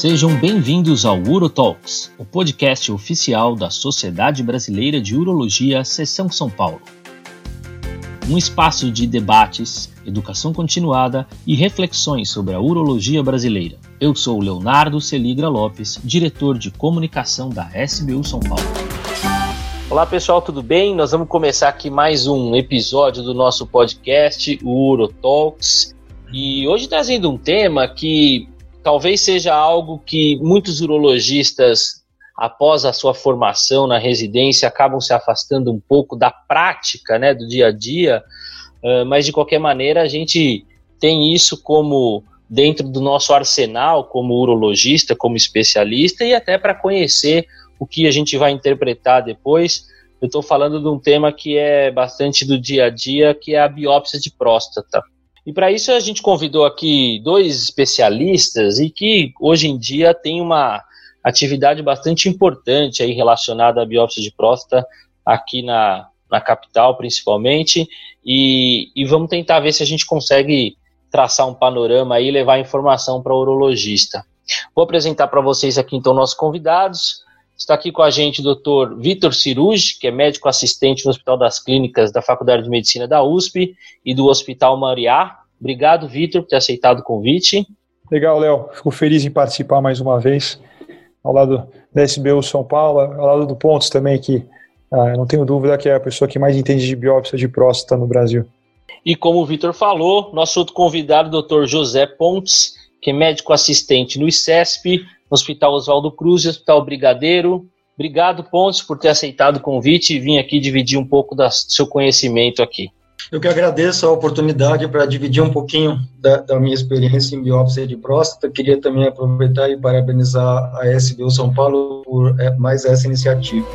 Sejam bem-vindos ao UroTalks, o podcast oficial da Sociedade Brasileira de Urologia, Seção São Paulo. Um espaço de debates, educação continuada e reflexões sobre a urologia brasileira. Eu sou Leonardo Celigra Lopes, diretor de comunicação da SBU São Paulo. Olá pessoal, tudo bem? Nós vamos começar aqui mais um episódio do nosso podcast, o UroTalks. E hoje trazendo um tema que talvez seja algo que muitos urologistas, após a sua formação na residência, acabam se afastando um pouco da prática, né, do dia a dia, mas de qualquer maneira a gente tem isso como dentro do nosso arsenal como urologista, como especialista e até para conhecer o que a gente vai interpretar depois. Eu estou falando de um tema que é bastante do dia a dia, que é a biópsia de próstata. E para isso a gente convidou aqui dois especialistas e que hoje em dia tem uma atividade bastante importante aí relacionada à biópsia de próstata aqui na, na capital, principalmente. E, e vamos tentar ver se a gente consegue traçar um panorama aí e levar informação para o urologista. Vou apresentar para vocês aqui então nossos convidados. Está aqui com a gente o Dr. Vitor Cirugi, que é médico assistente no Hospital das Clínicas da Faculdade de Medicina da USP e do Hospital Mariá. Obrigado, Vitor, por ter aceitado o convite. Legal, Léo. Fico feliz em participar mais uma vez, ao lado da SBU São Paulo, ao lado do Pontos também, que ah, não tenho dúvida que é a pessoa que mais entende de biópsia de próstata no Brasil. E como o Vitor falou, nosso outro convidado, o Dr. José Pontes, que é médico assistente no ICESP, Hospital Oswaldo Cruz e Hospital Brigadeiro. Obrigado, Pontes, por ter aceitado o convite e vir aqui dividir um pouco do seu conhecimento aqui. Eu que agradeço a oportunidade para dividir um pouquinho da, da, minha experiência em biópsia de próstata. Queria também aproveitar e parabenizar a SBU São Paulo por é, mais essa iniciativa.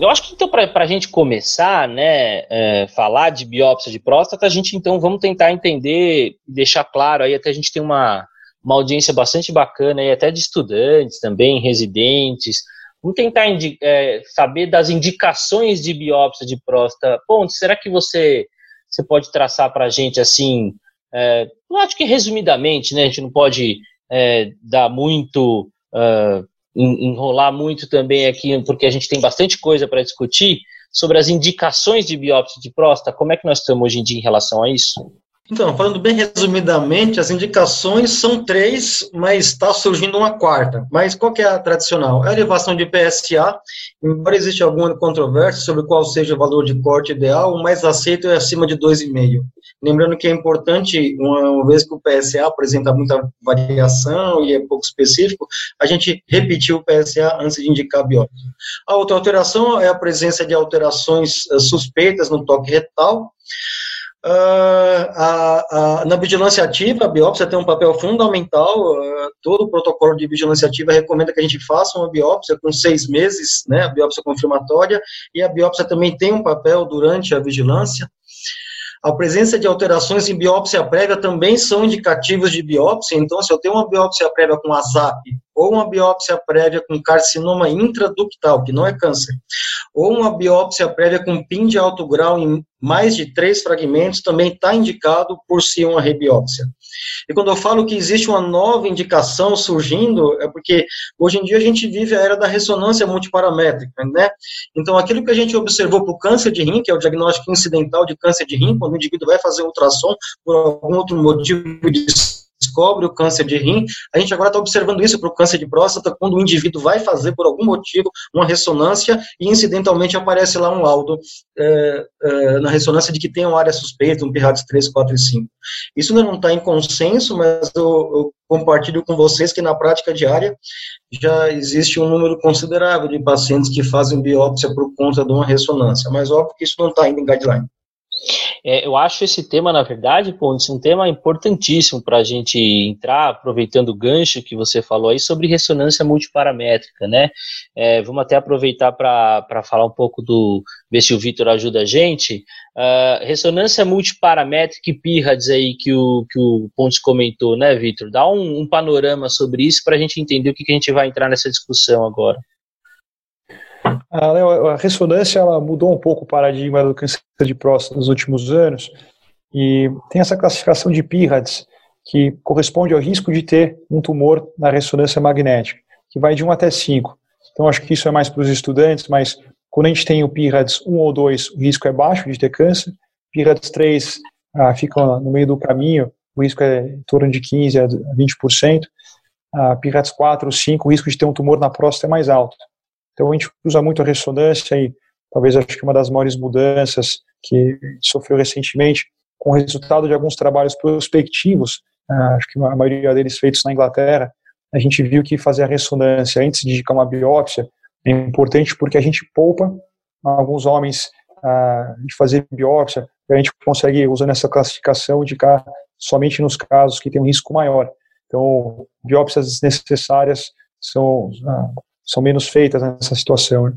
Eu acho que então para a gente começar, né, é, falar de biópsia de próstata, a gente então vamos tentar entender e deixar claro aí até a gente tem uma uma audiência bastante bacana aí, até de estudantes também, residentes. Vamos tentar é, saber das indicações de biópsia de próstata. Ponto, será que você, você pode traçar para a gente assim, é, eu acho que resumidamente, né, a gente não pode é, dar muito, uh, enrolar muito também aqui, porque a gente tem bastante coisa para discutir, sobre as indicações de biópsia de próstata, como é que nós estamos hoje em dia em relação a isso? Então, falando bem resumidamente, as indicações são três, mas está surgindo uma quarta. Mas qual que é a tradicional? É a elevação de PSA, embora exista alguma controvérsia sobre qual seja o valor de corte ideal, o mais aceito é acima de 2,5. Lembrando que é importante, uma vez que o PSA apresenta muita variação e é pouco específico, a gente repetir o PSA antes de indicar a biópsia. A outra alteração é a presença de alterações eh, suspeitas no toque retal, Uh, a, a, na vigilância ativa, a biópsia tem um papel fundamental. Uh, todo o protocolo de vigilância ativa recomenda que a gente faça uma biópsia com seis meses, né, a biópsia confirmatória, e a biópsia também tem um papel durante a vigilância. A presença de alterações em biópsia prévia também são indicativos de biópsia. Então, se eu tenho uma biópsia prévia com ASAP ou uma biópsia prévia com carcinoma intraductal, que não é câncer, ou uma biópsia prévia com PIN de alto grau em mais de três fragmentos, também está indicado por si uma rebiópsia. E quando eu falo que existe uma nova indicação surgindo, é porque hoje em dia a gente vive a era da ressonância multiparamétrica, né? Então, aquilo que a gente observou para o câncer de rim, que é o diagnóstico incidental de câncer de rim, quando o indivíduo vai fazer ultrassom por algum outro motivo de descobre o câncer de rim, a gente agora está observando isso para o câncer de próstata, quando o indivíduo vai fazer, por algum motivo, uma ressonância e incidentalmente aparece lá um laudo é, é, na ressonância de que tem uma área suspeita, um PIRADS 3, 4 e 5. Isso não está em consenso, mas eu, eu compartilho com vocês que na prática diária já existe um número considerável de pacientes que fazem biópsia por conta de uma ressonância, mas óbvio que isso não está ainda em guideline. É, eu acho esse tema, na verdade, Pontes, um tema importantíssimo para a gente entrar, aproveitando o gancho que você falou aí sobre ressonância multiparamétrica, né? É, vamos até aproveitar para falar um pouco do. ver se o Vitor ajuda a gente. Uh, ressonância multiparamétrica e PIRADS aí que o, que o Pontes comentou, né, Vitor? Dá um, um panorama sobre isso para a gente entender o que, que a gente vai entrar nessa discussão agora. A, a ressonância ela mudou um pouco o paradigma do câncer de próstata nos últimos anos e tem essa classificação de PIRADS, que corresponde ao risco de ter um tumor na ressonância magnética, que vai de 1 até 5. Então, acho que isso é mais para os estudantes, mas quando a gente tem o PIRADS 1 ou 2, o risco é baixo de ter câncer. PIRADS 3 ah, fica no meio do caminho, o risco é em torno de 15% a 20%. Ah, PIRADS 4 ou 5, o risco de ter um tumor na próstata é mais alto. Então, a gente usa muito a ressonância e talvez acho que uma das maiores mudanças que sofreu recentemente com o resultado de alguns trabalhos prospectivos, ah, acho que a maioria deles feitos na Inglaterra, a gente viu que fazer a ressonância antes de indicar uma biópsia é importante porque a gente poupa alguns homens uh, de fazer biópsia, e a gente consegue, usando essa classificação, indicar somente nos casos que tem um risco maior. Então, biópsias desnecessárias são, uh, são menos feitas nessa situação. Né?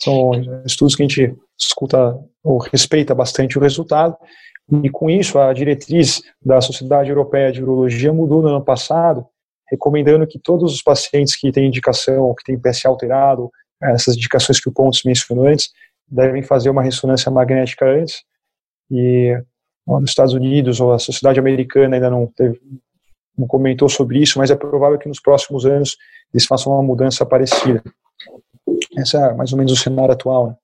São estudos que a gente escuta ou respeita bastante o resultado, e com isso a diretriz da Sociedade Europeia de Urologia mudou no ano passado, recomendando que todos os pacientes que têm indicação, que têm PSA alterado, essas indicações que o Pontes mencionou antes, devem fazer uma ressonância magnética antes. E nos Estados Unidos ou a sociedade americana ainda não teve, não comentou sobre isso, mas é provável que nos próximos anos eles façam uma mudança parecida. Esse é mais ou menos o cenário atual. Né?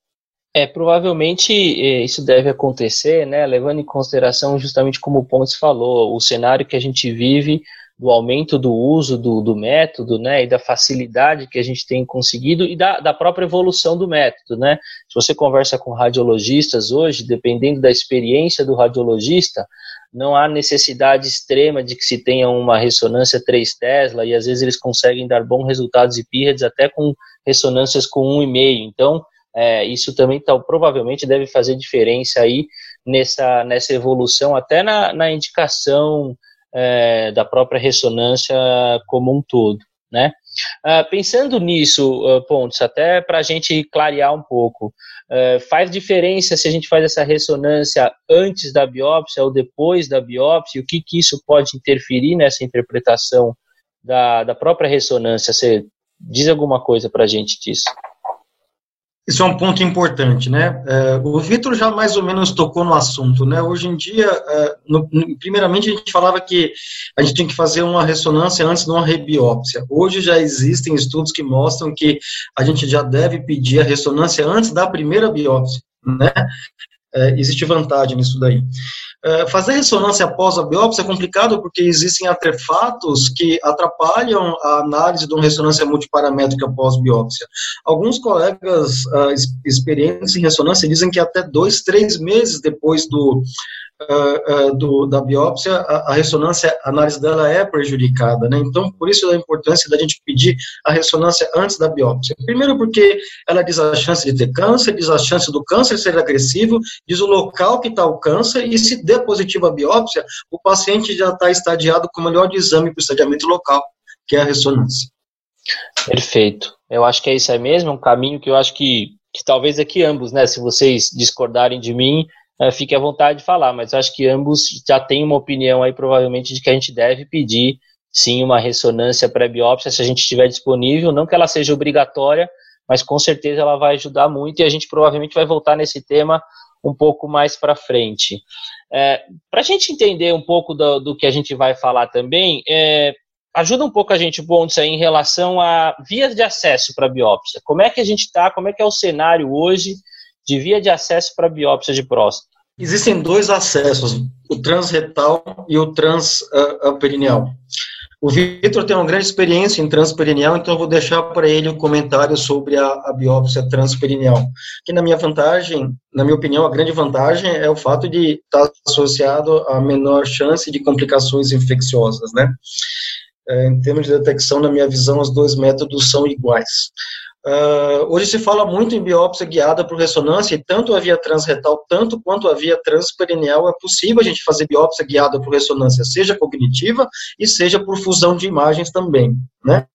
É, provavelmente é, isso deve acontecer, né, levando em consideração justamente como o Pontes falou, o cenário que a gente vive do aumento do uso do, do método, né, e da facilidade que a gente tem conseguido e da, da própria evolução do método, né. Se você conversa com radiologistas hoje, dependendo da experiência do radiologista, não há necessidade extrema de que se tenha uma ressonância 3 Tesla e às vezes eles conseguem dar bons resultados e pírides até com ressonâncias com 1,5. Então, é, isso também tá, provavelmente deve fazer diferença aí nessa, nessa evolução, até na, na indicação é, da própria ressonância como um todo, né? Uh, pensando nisso, uh, Pontos, até para a gente clarear um pouco, uh, faz diferença se a gente faz essa ressonância antes da biópsia ou depois da biópsia? O que, que isso pode interferir nessa interpretação da, da própria ressonância? Você diz alguma coisa para a gente disso? Isso é um ponto importante, né? É, o Vitor já mais ou menos tocou no assunto, né? Hoje em dia, é, no, primeiramente a gente falava que a gente tem que fazer uma ressonância antes de uma rebiópsia. Hoje já existem estudos que mostram que a gente já deve pedir a ressonância antes da primeira biópsia, né? É, existe vantagem nisso daí. É, fazer ressonância após a biópsia é complicado porque existem artefatos que atrapalham a análise de uma ressonância multiparamétrica pós-biópsia. Alguns colegas uh, experientes em ressonância dizem que até dois, três meses depois do, uh, do, da biópsia, a, a, ressonância, a análise dela é prejudicada, né? Então, por isso a importância da gente pedir a ressonância antes da biópsia. Primeiro porque ela diz a chance de ter câncer, diz a chance do câncer ser agressivo, diz o local que está o câncer, e se der positiva a biópsia, o paciente já está estadiado com o melhor exame para o estadiamento local, que é a ressonância. Perfeito. Eu acho que é isso aí mesmo, um caminho que eu acho que, que talvez aqui ambos, né, se vocês discordarem de mim, é, fique à vontade de falar, mas acho que ambos já têm uma opinião aí, provavelmente, de que a gente deve pedir, sim, uma ressonância pré-biópsia, se a gente estiver disponível, não que ela seja obrigatória, mas com certeza ela vai ajudar muito e a gente provavelmente vai voltar nesse tema um pouco mais para frente. É, para a gente entender um pouco do, do, que a gente vai falar também, é, ajuda um pouco a gente, Pontes, em relação a vias de acesso para biópsia. Como é que a gente está, como é que é o cenário hoje de via de acesso para biópsia de próstata? Existem dois acessos, o transretal e o transperineal. O Vitor tem uma grande experiência em transperineal, então eu vou deixar para ele o um comentário sobre a, a, biópsia transperineal. Que na minha vantagem, na minha opinião, a grande vantagem é o fato de estar associado a menor chance de complicações infecciosas, né? É, em termos de detecção, na minha visão, os dois métodos são iguais. Uh, hoje se fala muito em biópsia guiada por ressonância, e tanto a via transretal, tanto quanto a via transperineal, é possível a gente fazer biópsia guiada por ressonância, seja cognitiva e seja por fusão de imagens também, né?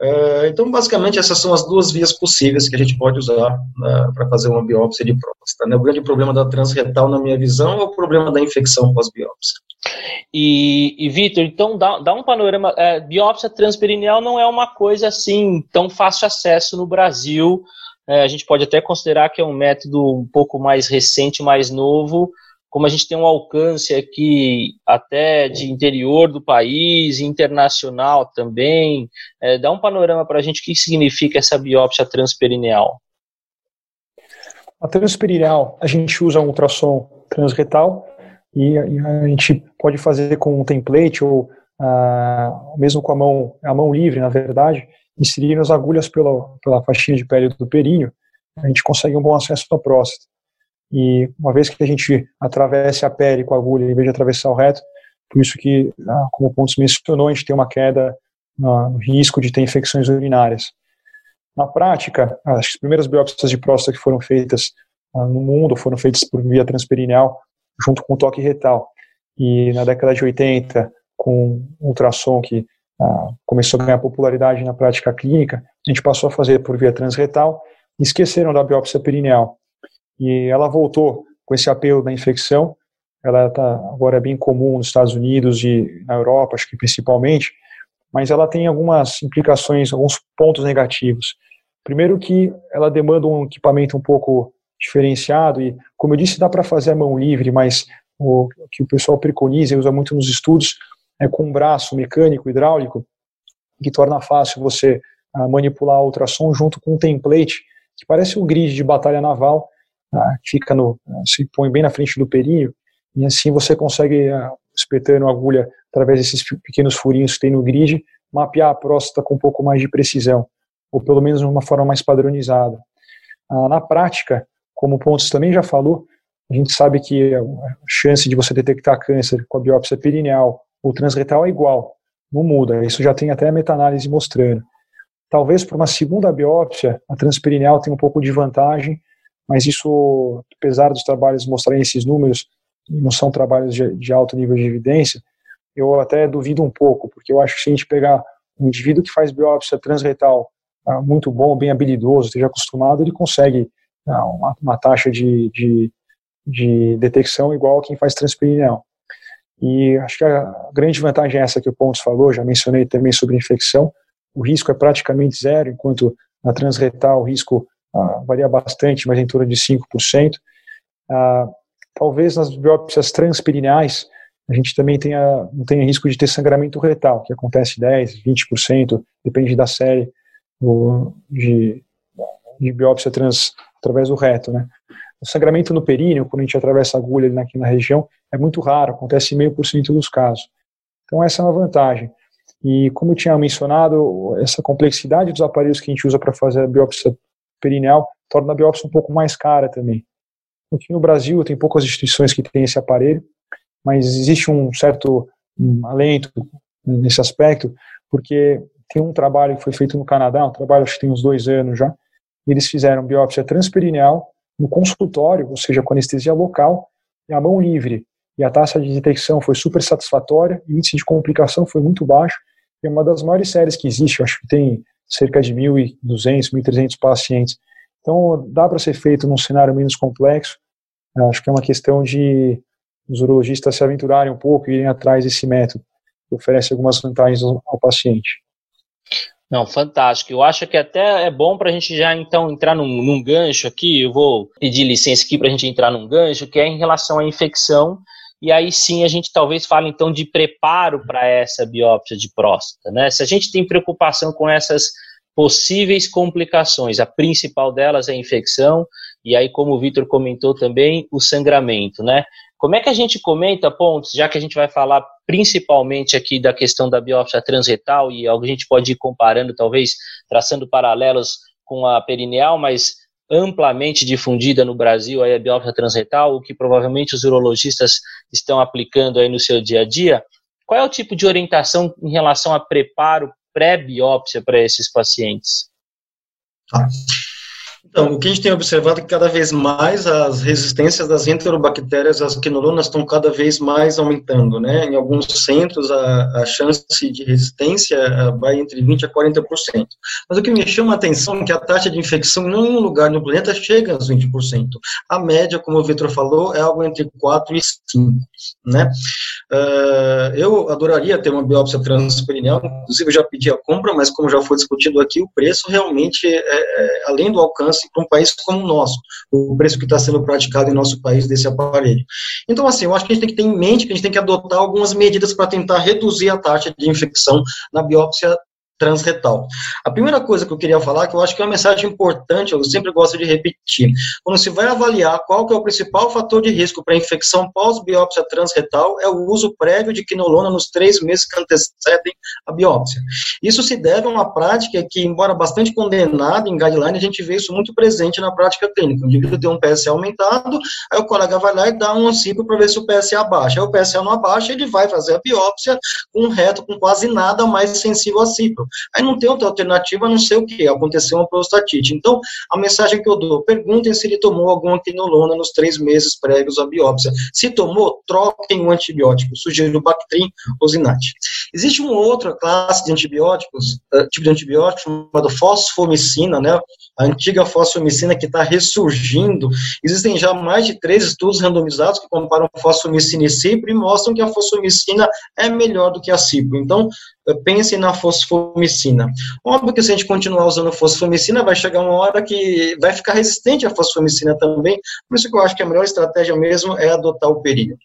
Uh, então, basicamente, essas são as duas vias possíveis que a gente pode usar uh, para fazer uma biópsia de próstata. Né? O grande problema da transretal, na minha visão, é o problema da infecção pós-biópsia. E, e Vitor, então dá, dá, um panorama. É, biópsia transperineal não é uma coisa assim tão fácil acesso no Brasil. É, a gente pode até considerar que é um método um pouco mais recente, mais novo, como a gente tem um alcance aqui até de interior do país, internacional também, é, dá um panorama para a gente o que significa essa biópsia transperineal. A transperineal, a gente usa um ultrassom transretal e a gente pode fazer com um template ou ah, mesmo com a mão, a mão livre, na verdade, inserir as agulhas pela, pela faixinha de pele do períneo, a gente consegue um bom acesso à próstata. E uma vez que a gente atravesse a pele com a agulha em vez de atravessar o reto, por isso que, ah, como o Pontos mencionou, a gente tem uma queda no risco de ter infecções urinárias. Na prática, as primeiras biópsias de próstata que foram feitas ah, no mundo foram feitas por via transperineal, junto com o toque retal. E na década de 80, com ultrassom que ah, começou a ganhar popularidade na prática clínica, a gente passou a fazer por via transretal e esqueceram da biópsia perineal. E ela voltou com esse apelo da infecção, ela tá, agora é bem comum nos Estados Unidos e na Europa, acho que principalmente, mas ela tem algumas implicações, alguns pontos negativos. Primeiro que ela demanda um equipamento um pouco diferenciado e, como eu disse, dá para fazer a mão livre, mas o que o pessoal preconiza e usa muito nos estudos é com um braço mecânico, hidráulico, que torna fácil você uh, manipular o ultrassom junto com um template que parece um grid de batalha naval, que fica no, se põe bem na frente do períneo, e assim você consegue, espetando a agulha através desses pequenos furinhos que tem no grid, mapear a próstata com um pouco mais de precisão, ou pelo menos de uma forma mais padronizada. na prática, como o Pontes também já falou, a gente sabe que a chance de você detectar câncer com a biópsia perineal o transretal é igual, não muda. Isso já tem até a meta-análise mostrando. Talvez para uma segunda biópsia, a transperineal tenha um pouco de vantagem, mas isso, apesar dos trabalhos mostrarem esses números, não são trabalhos de, de alto nível de evidência, eu até duvido um pouco, porque eu acho que se a gente pegar um indivíduo que faz biópsia transretal ah, muito bom, bem habilidoso, esteja acostumado, ele consegue ah, uma, uma, taxa de, de, de detecção igual a quem faz transperineal. E acho que a grande vantagem é essa que o Pontes falou, já mencionei também sobre infecção. O risco é praticamente zero, enquanto na transretal o risco ah, varia bastante, mas em torno de 5%. Ah, talvez nas biópsias transperineais a gente também tenha, não tenha risco de ter sangramento retal, que acontece 10%, 20%, depende da série do, de, de biópsia trans através do reto, né? O sangramento no períneo, quando a gente atravessa a agulha aqui na região, é muito raro, acontece meio por cento dos casos. Então essa é uma vantagem. E como eu tinha mencionado, essa complexidade dos aparelhos que a gente usa para fazer a biópsia perineal torna a biópsia um pouco mais cara também. Aqui no Brasil tem poucas instituições que têm esse aparelho, mas existe um certo um alento nesse aspecto, porque tem um trabalho que foi feito no Canadá, um trabalho acho que tem uns dois anos já, eles fizeram biópsia transperineal no consultório, ou seja, com anestesia local, e a mão livre. E a taxa de detecção foi super satisfatória, o índice de complicação foi muito baixo. É uma das maiores séries que existe, acho que tem cerca de 1.200, 1.300 pacientes. Então, dá para ser feito num cenário menos complexo. Acho que é uma questão de os urologistas se aventurarem um pouco e irem atrás desse método, que oferece algumas vantagens ao, ao paciente. Não, fantástico. Eu acho que até é bom para a gente já então entrar num, num, gancho aqui. Eu vou pedir licença aqui para a gente entrar num gancho, que é em relação à infecção. E aí sim a gente talvez fale então de preparo para essa biópsia de próstata. Né? Se a gente tem preocupação com essas possíveis complicações, a principal delas é a infecção, e aí, como o Vitor comentou também, o sangramento, né? Como é que a gente comenta pontos, já que a gente vai falar principalmente aqui da questão da biópsia transretal e a gente pode ir comparando, talvez traçando paralelos com a perineal, mas amplamente difundida no Brasil aí a biópsia transretal, o que provavelmente os urologistas estão aplicando aí no seu dia a dia. Qual é o tipo de orientação em relação a preparo pré-biópsia para esses pacientes? Ah. Então, o que a gente tem observado é que cada vez mais as resistências das enterobactérias, as quinolonas, estão cada vez mais aumentando, né? Em alguns centros, a, a chance de resistência eh, vai entre 20% a 40%. Mas o que me chama a atenção é que a taxa de infecção em nenhum lugar no planeta chega aos 20%. A média, como o Vitor falou, é algo entre 4 e 5, né? Uh, eu adoraria ter uma biópsia transperineal, inclusive eu já pedi a compra, mas como já foi discutido aqui, o preço realmente, é, é, além do alcance chance para um país como o nosso, o preço que está sendo praticado em nosso país desse aparelho. Então, assim, eu acho que a gente tem que ter em mente que a gente tem que adotar algumas medidas para tentar reduzir a taxa de infecção na biópsia transretal. A primeira coisa que eu queria falar, que eu acho que é uma mensagem importante, eu sempre gosto de repetir, quando se vai avaliar qual que é o principal fator de risco para infecção pós-biópsia transretal, é o uso prévio de quinolona nos três meses que antecedem a biópsia. Isso se deve a uma prática que, embora bastante condenada em guideline, a gente vê isso muito presente na prática clínica. O indivíduo tem um PSA aumentado, aí o colega vai lá e dá um ancípio para ver se o PSA abaixa. Aí o PSA não abaixa, ele vai fazer a biópsia com um reto com quase nada mais sensível a cipro. Aí não tem outra alternativa a não ser o que? Aconteceu uma prostatite. Então, a mensagem que eu dou, perguntem se ele tomou alguma quinolona nos três meses prévios à biópsia. Se tomou, troquem o antibiótico. Sugiro Bactrim ou Zinate. Existe uma outra classe de antibióticos, uh, tipo de antibiótico chamado fosfomicina, né? A antiga fosfomicina que está ressurgindo. Existem já mais de três estudos randomizados que comparam fosfomicina e cipro e mostram que a fosfomicina é melhor do que a cipro. Então, pense na fosfomicina. Óbvio que se a gente continuar usando fosfomicina, vai chegar uma hora que vai ficar resistente à fosfomicina também, por isso que eu acho que a melhor estratégia mesmo é adotar o período.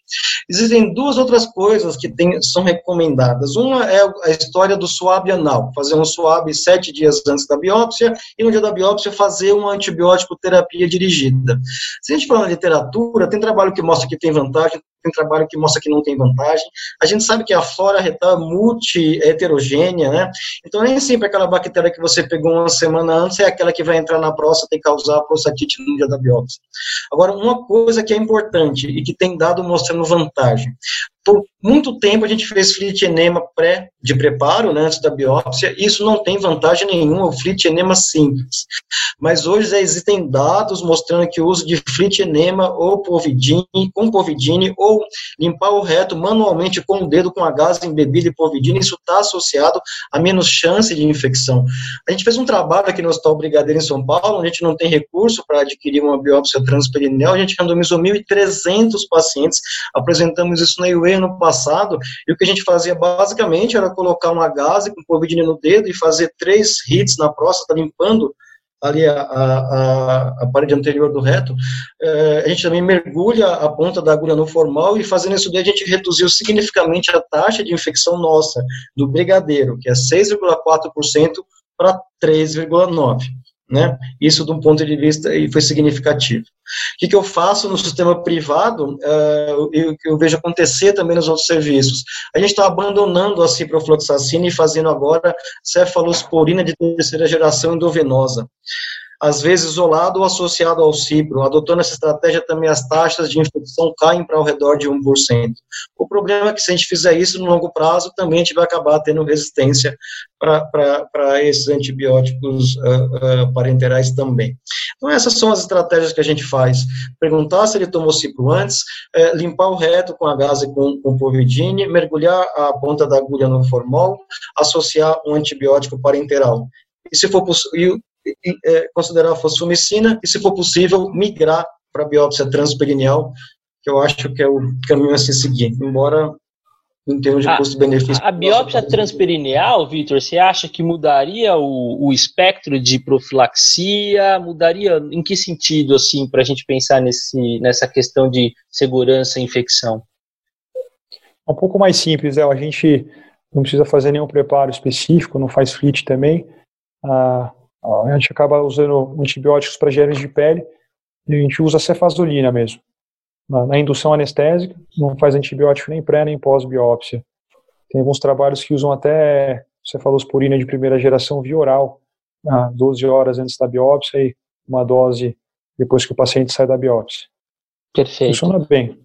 Existem duas outras coisas que tem, são recomendadas. Uma é a história do suave anal, fazer um suave sete dias antes da biópsia e no dia da biópsia fazer uma antibiótico terapia dirigida. Se a gente falar na literatura, tem trabalho que mostra que tem vantagem, tem trabalho que mostra que não tem vantagem. A gente sabe que a flora retal é multi-heterogênea, né? Então, nem sempre aquela bactéria que você pegou uma semana antes é aquela que vai entrar na próstata e causar prostatite no dia da biópsia. Agora, uma coisa que é importante e que tem dado mostrando vantagem. Por muito tempo a gente fez flit enema pré de preparo, né, antes da biópsia. Isso não tem vantagem nenhuma, o flit enema simples. Mas hoje existem dados mostrando que o uso de flit enema ou povidine, com povidine, ou limpar o reto manualmente com o dedo com a gás embebida e povidine, isso está associado a menos chance de infecção. A gente fez um trabalho aqui no Hospital Brigadeiro em São Paulo, a gente não tem recurso para adquirir uma biópsia transperineal, a gente randomizou 1.300 pacientes, apresentamos isso na UE ano passado, e o que a gente fazia basicamente era colocar uma gase com povidina no dedo e fazer três hits na próstata, limpando ali a, a, a, parede anterior do reto, é, a gente também mergulha a ponta da agulha no formal e fazendo isso daí a gente reduziu significativamente a taxa de infecção nossa do brigadeiro, que é 6,4% para 3,9% né? Isso, de um ponto de vista, foi significativo. O que, que eu faço no sistema privado, uh, eu, eu vejo acontecer também nos outros serviços. A gente está abandonando a ciprofloxacina e fazendo agora cefalosporina de terceira geração endovenosa às vezes isolado ou associado ao cipro. Adotando essa estratégia, também as taxas de infecção caem para ao redor de 1%. O problema é que se a gente fizer isso no longo prazo, também a gente vai acabar tendo resistência para esses antibióticos uh, uh, parenterais também. Então, essas são as estratégias que a gente faz. Perguntar se ele tomou cipro antes, é, limpar o reto com a gase com, com povidine, mergulhar a ponta da agulha no formol, associar um antibiótico parenteral. E se for possível, é, considerar a fosfomicina e, se for possível, migrar para a biópsia transperineal, que eu acho que é o caminho a se seguir, embora em termos de custo-benefício. A, a biópsia transperineal, Vitor, você acha que mudaria o, o espectro de profilaxia? Mudaria em que sentido, assim, para a gente pensar nesse, nessa questão de segurança e infecção? É um pouco mais simples, é, a gente não precisa fazer nenhum preparo específico, não faz flit também. Ah, a gente acaba usando antibióticos para germes de pele e a gente usa cefazolina mesmo. Na, na, indução anestésica, não faz antibiótico nem pré nem pós-biópsia. Tem alguns trabalhos que usam até cefalosporina de primeira geração via oral, 12 horas antes da biópsia e uma dose depois que o paciente sai da biópsia. Perfeito. Funciona bem.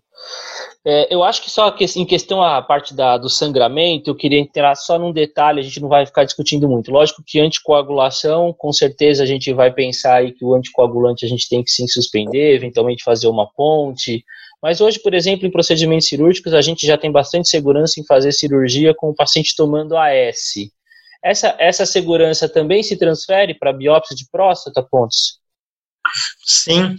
É, eu acho que só que, em questão a parte da, do sangramento, eu queria entrar só num detalhe, a gente não vai ficar discutindo muito. Lógico que anticoagulação, com certeza a gente vai pensar aí que o anticoagulante a gente tem que sim suspender, eventualmente fazer uma ponte. Mas hoje, por exemplo, em procedimentos cirúrgicos, a gente já tem bastante segurança em fazer cirurgia com o paciente tomando AS. Essa, essa segurança também se transfere para biópsia de próstata, Pontos? Sim.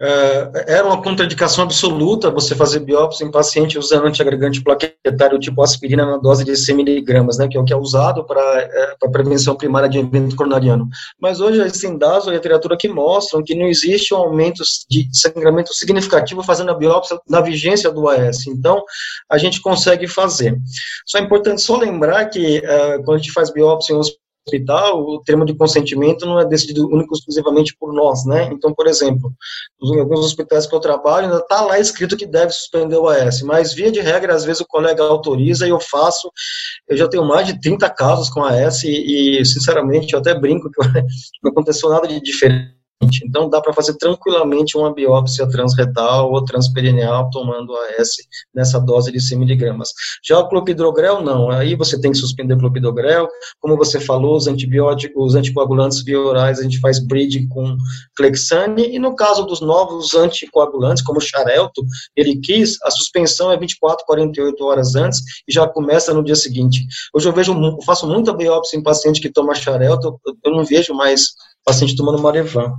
É, era uma contraindicação absoluta você fazer biópsia em paciente usando antiagregante plaquetário tipo aspirina na dose de 100 miligramas, né, que é o que é usado para é, prevenção primária de evento coronariano. Mas hoje existem dados da literatura que mostram que não existe um aumento de sangramento significativo fazendo a biópsia na vigência do AS. Então, a gente consegue fazer. Só é importante só lembrar que é, quando a gente faz biópsia em hospital, o termo de consentimento não é decidido único exclusivamente por nós, né? Então, por exemplo, em alguns hospitais que eu trabalho, ainda está lá escrito que deve suspender o AS, mas via de regra, às vezes o colega autoriza e eu faço. Eu já tenho mais de 30 casos com AS e, e sinceramente, eu até brinco que não aconteceu nada de diferente então, dá para fazer tranquilamente uma biópsia transretal ou transperineal tomando AS nessa dose de 100 miligramas. Já o clopidogrel, não. Aí você tem que suspender o clopidogrel. Como você falou, os antibióticos, os anticoagulantes via a gente faz bridge com Clexane. E no caso dos novos anticoagulantes, como o Xarelto, ele quis, a suspensão é 24, 48 horas antes e já começa no dia seguinte. Hoje eu vejo, eu faço muita biópsia em paciente que toma Xarelto, eu não vejo mais paciente tomando Marevan.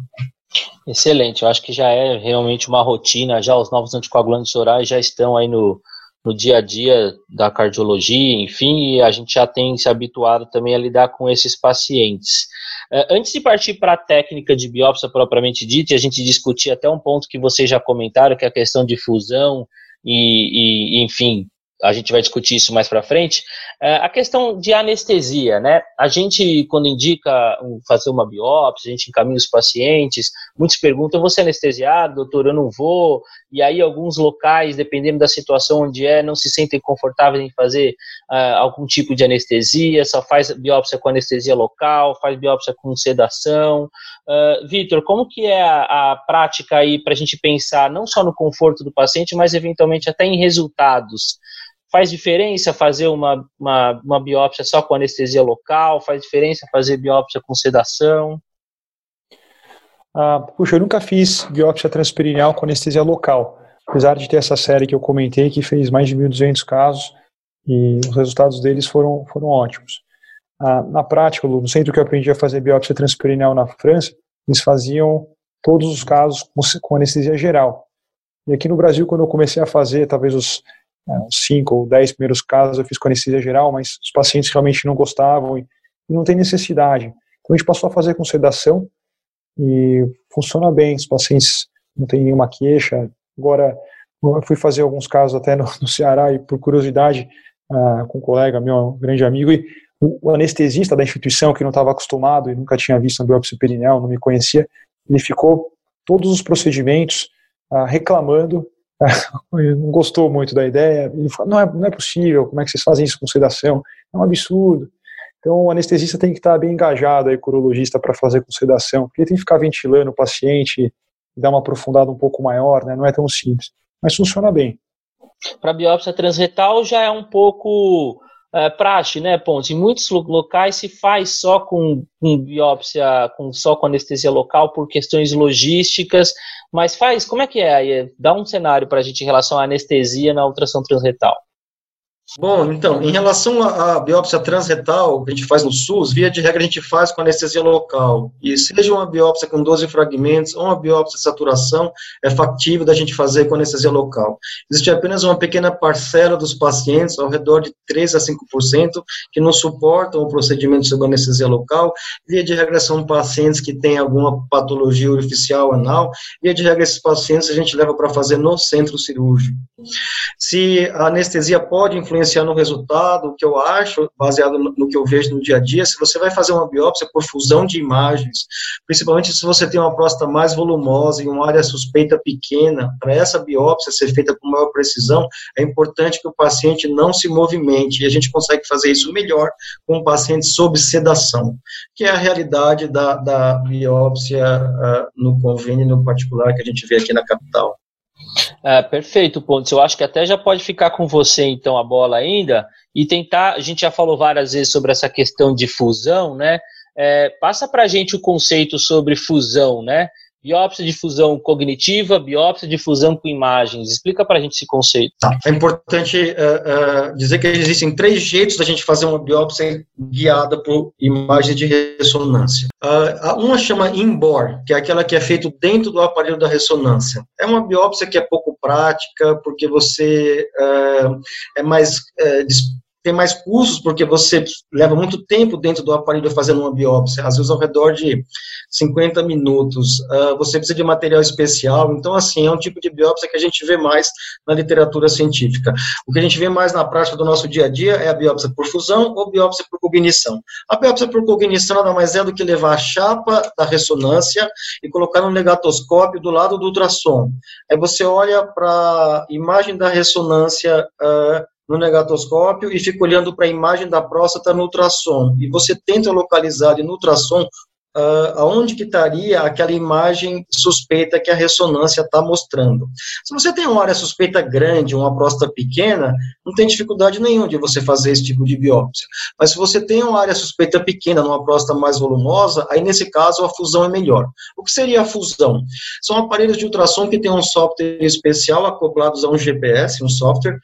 Excelente, eu acho que já é realmente uma rotina, já os novos anticoagulantes orais já estão aí no, no dia a dia da cardiologia, enfim, e a gente já tem se habituado também a lidar com esses pacientes. Uh, antes de partir para a técnica de biópsia propriamente dita, e a gente discutir até um ponto que vocês já comentaram, que é a questão de fusão e, e enfim, a gente vai discutir isso mais para frente. É, a questão de anestesia, né? A gente, quando indica fazer uma biópsia, a gente encaminha os pacientes, muitos perguntam: você é anestesiado, doutor? Eu não vou. E aí, alguns locais, dependendo da situação onde é, não se sentem confortáveis em fazer uh, algum tipo de anestesia, só faz biópsia com anestesia local, faz biópsia com sedação. Uh, Vitor, como que é a, a prática aí para a gente pensar não só no conforto do paciente, mas eventualmente até em resultados? Faz diferença fazer uma, uma, uma biópsia só com anestesia local? Faz diferença fazer biópsia com sedação? Ah, puxa, eu nunca fiz biópsia transperineal com anestesia local, apesar de ter essa série que eu comentei que fez mais de 1.200 casos e os resultados deles foram, foram ótimos. Ah, na prática, no centro que eu aprendi a fazer biópsia transperineal na França, eles faziam todos os casos com, com anestesia geral. E aqui no Brasil, quando eu comecei a fazer, talvez os uns 5 ou 10 primeiros casos eu fiz com anestesia geral, mas os pacientes realmente não gostavam e, não tem necessidade. Então a gente passou a fazer com sedação e funciona bem, os pacientes não têm nenhuma queixa. Agora, eu fui fazer alguns casos até no, no Ceará e por curiosidade uh, com um colega meu, um grande amigo, e o, o anestesista da instituição, que não estava acostumado e nunca tinha visto uma biópsia perineal, não me conhecia, ele ficou todos os procedimentos uh, reclamando não gostou muito da ideia, ele falou, não é, não é possível, como é que vocês fazem isso com sedação? É um absurdo. Então o anestesista tem que estar bem engajado aí com o urologista para fazer com sedação, porque ele tem que ficar ventilando o paciente, dar uma aprofundada um pouco maior, né? não é tão simples, mas funciona bem. Para biópsia transretal já é um pouco é, praxe, né, Ponte? Em muitos locais se faz só com, com, biópsia, com, só com anestesia local por questões logísticas, mas faz, como é que é? Dá um cenário para a gente em relação à anestesia na ultrassom transretal. Bom, então, em relação à biópsia transretal que a gente faz no SUS, via de regra a gente faz com anestesia local. E seja uma biópsia com 12 fragmentos ou uma biópsia de saturação, é factível da gente fazer com anestesia local. Existe apenas uma pequena parcela dos pacientes, ao redor de 3 a 5%, que não suportam o procedimento sob anestesia local. Via de regra são pacientes que têm alguma patologia orificial anal. Via de regra esses pacientes a gente leva para fazer no centro cirúrgico. Se a anestesia pode influenciar no resultado, o que eu acho, baseado no, no, que eu vejo no dia a dia, se você vai fazer uma biópsia por fusão de imagens, principalmente se você tem uma próstata mais volumosa e uma área suspeita pequena, para essa biópsia ser feita com maior precisão, é importante que o paciente não se movimente, e a gente consegue fazer isso melhor com o paciente sob sedação, que é a realidade da, da biópsia uh, no convênio no particular que a gente vê aqui na capital. É, perfeito, Pontes. Eu acho que até já pode ficar com você, então, a bola ainda, e tentar. A gente já falou várias vezes sobre essa questão de fusão, né? É, passa para a gente o conceito sobre fusão, né? Biópsia de fusão cognitiva, biópsia de fusão com imagens. Explica para a gente esse conceito. Tá. É importante uh, uh, dizer que existem três jeitos da gente fazer uma biópsia guiada por imagens de ressonância. Uh, uma chama INBOR, que é aquela que é feita dentro do aparelho da ressonância. É uma biópsia que é pouco prática, porque você é mais tem mais custos, porque você leva muito tempo dentro do aparelho fazendo uma biópsia, às vezes ao redor de 50 minutos. Uh, você precisa de material especial, então, assim, é um tipo de biópsia que a gente vê mais na literatura científica. O que a gente vê mais na prática do nosso dia a dia é a biópsia por fusão ou biópsia por cognição. A biópsia por cognição nada mais é do que levar a chapa da ressonância e colocar no negatoscópio do lado do ultrassom. Aí você olha para a imagem da ressonância. Uh, no negatoscópio e fica olhando para a imagem da próstata no ultrassom. E você tenta localizar no ultrassom uh, aonde que estaria aquela imagem suspeita que a ressonância está mostrando. Se você tem uma área suspeita grande, uma próstata pequena, não tem dificuldade nenhuma de você fazer esse tipo de biópsia. Mas se você tem uma área suspeita pequena, numa próstata mais volumosa, aí nesse caso a fusão é melhor. O que seria a fusão? São aparelhos de ultrassom que têm um software especial acoplados a um GPS, um software,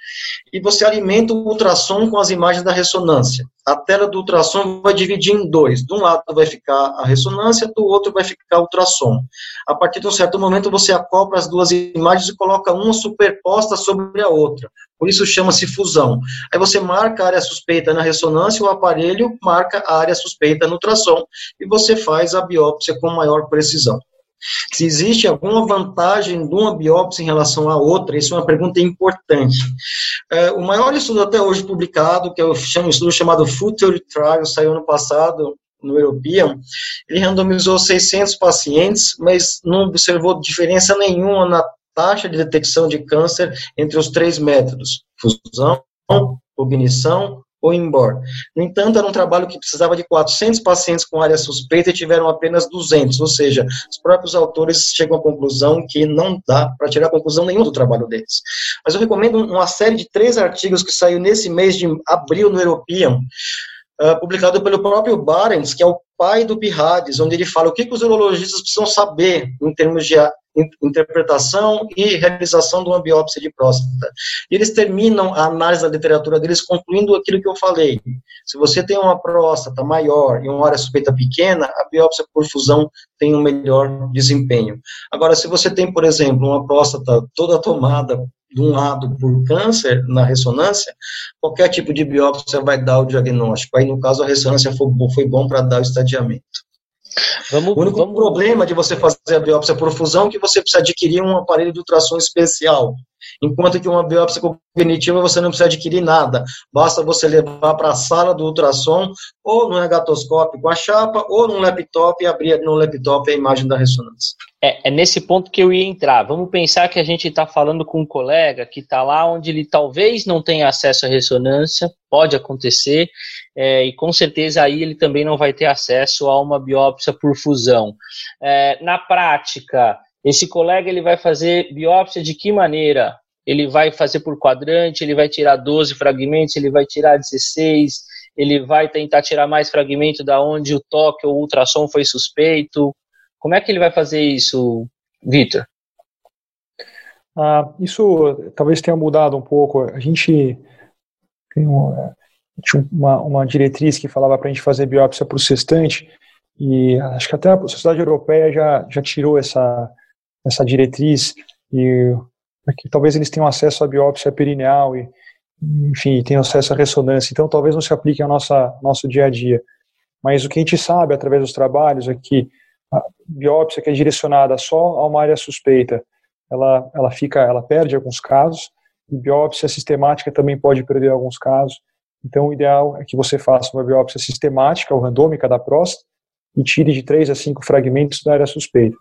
e você alimenta o ultrassom com as imagens da ressonância. A tela do ultrassom vai dividir em dois. De um lado vai ficar a ressonância, do outro vai ficar o ultrassom. A partir de um certo momento, você acopla as duas imagens e coloca uma superposta sobre a outra. Por isso chama-se fusão. Aí você marca a área suspeita na ressonância, o aparelho marca a área suspeita no ultrassom e você faz a biópsia com maior precisão. Se existe alguma vantagem de uma biópsia em relação à outra, isso é uma pergunta importante. É, o maior estudo até hoje publicado, que é um estudo chamado Future Trial, saiu ano passado, no European, ele randomizou 600 pacientes, mas não observou diferença nenhuma na taxa de detecção de câncer entre os três métodos, fusão, cognição ou embora. No entanto, era um trabalho que precisava de 400 pacientes com área suspeita e tiveram apenas 200, ou seja, os próprios autores chegam à conclusão que não dá para tirar conclusão nenhuma do trabalho deles. Mas eu recomendo uma série de três artigos que saiu nesse mês de abril no European, uh, publicado pelo próprio Barents, que é o pai do PIRADES, onde ele fala o que, que os urologistas precisam saber em termos de interpretação e realização de uma biópsia de próstata. E eles terminam a análise da literatura deles concluindo aquilo que eu falei. Se você tem uma próstata maior e uma área suspeita pequena, a biópsia por fusão tem um melhor desempenho. Agora, se você tem, por exemplo, uma próstata toda tomada de um lado por câncer na ressonância, qualquer tipo de biópsia vai dar o diagnóstico. Aí, no caso, a ressonância foi, foi bom para dar o estadiamento. Vamos, o único vamos... problema de você fazer a biópsia por fusão é que você precisa adquirir um aparelho de ultrassom especial. Enquanto que uma biópsia cognitiva você não precisa adquirir nada. Basta você levar para a sala do ultrassom, ou no negatoscópio com a chapa, ou num laptop e abrir no laptop a imagem da ressonância. É, é nesse ponto que eu ia entrar. Vamos pensar que a gente está falando com um colega que está lá onde ele talvez não tenha acesso à ressonância, pode acontecer, é, e com certeza aí ele também não vai ter acesso a uma biópsia por fusão. É, na prática, esse colega ele vai fazer biópsia de que maneira? Ele vai fazer por quadrante, ele vai tirar 12 fragmentos, ele vai tirar 16, ele vai tentar tirar mais fragmento da onde o toque ou o ultrassom foi suspeito. Como é que ele vai fazer isso, Vitor? Ah, isso talvez tenha mudado um pouco. A gente tem tinha uma, uma diretriz que falava para a gente fazer biópsia por sextante, e acho que até a sociedade europeia já, já tirou essa, essa diretriz e que talvez eles tenham acesso à biópsia perineal e enfim, tenham acesso à ressonância. Então, talvez não se aplique ao nossa, nosso dia a dia. Mas o que a gente sabe através dos trabalhos é que a biópsia que é direcionada só a uma área suspeita, ela, ela fica, ela perde alguns casos, e biópsia sistemática também pode perder alguns casos. Então, o ideal é que você faça uma biópsia sistemática ou randômica da próstata e tire de 3 a 5 fragmentos da área suspeita.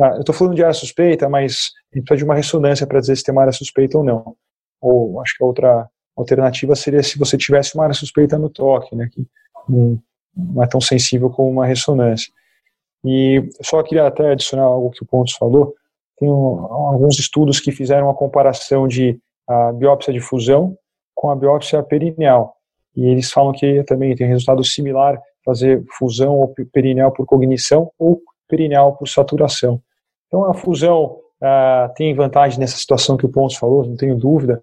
Ah, eu estou falando de área suspeita, mas a gente precisa de uma ressonância para dizer se tem uma área suspeita ou não. Ou acho que a outra alternativa seria se você tivesse uma área suspeita no toque, né, que não, é tão sensível como uma ressonância. E só queria até adicionar algo que o Pontos falou. Tem um, alguns estudos que fizeram a comparação de a biópsia de fusão com a biópsia perineal. E eles falam que também tem resultado similar fazer fusão ou perineal por cognição ou perineal por saturação. Então a fusão uh, tem vantagem nessa situação que o Pontos falou, não tenho dúvida,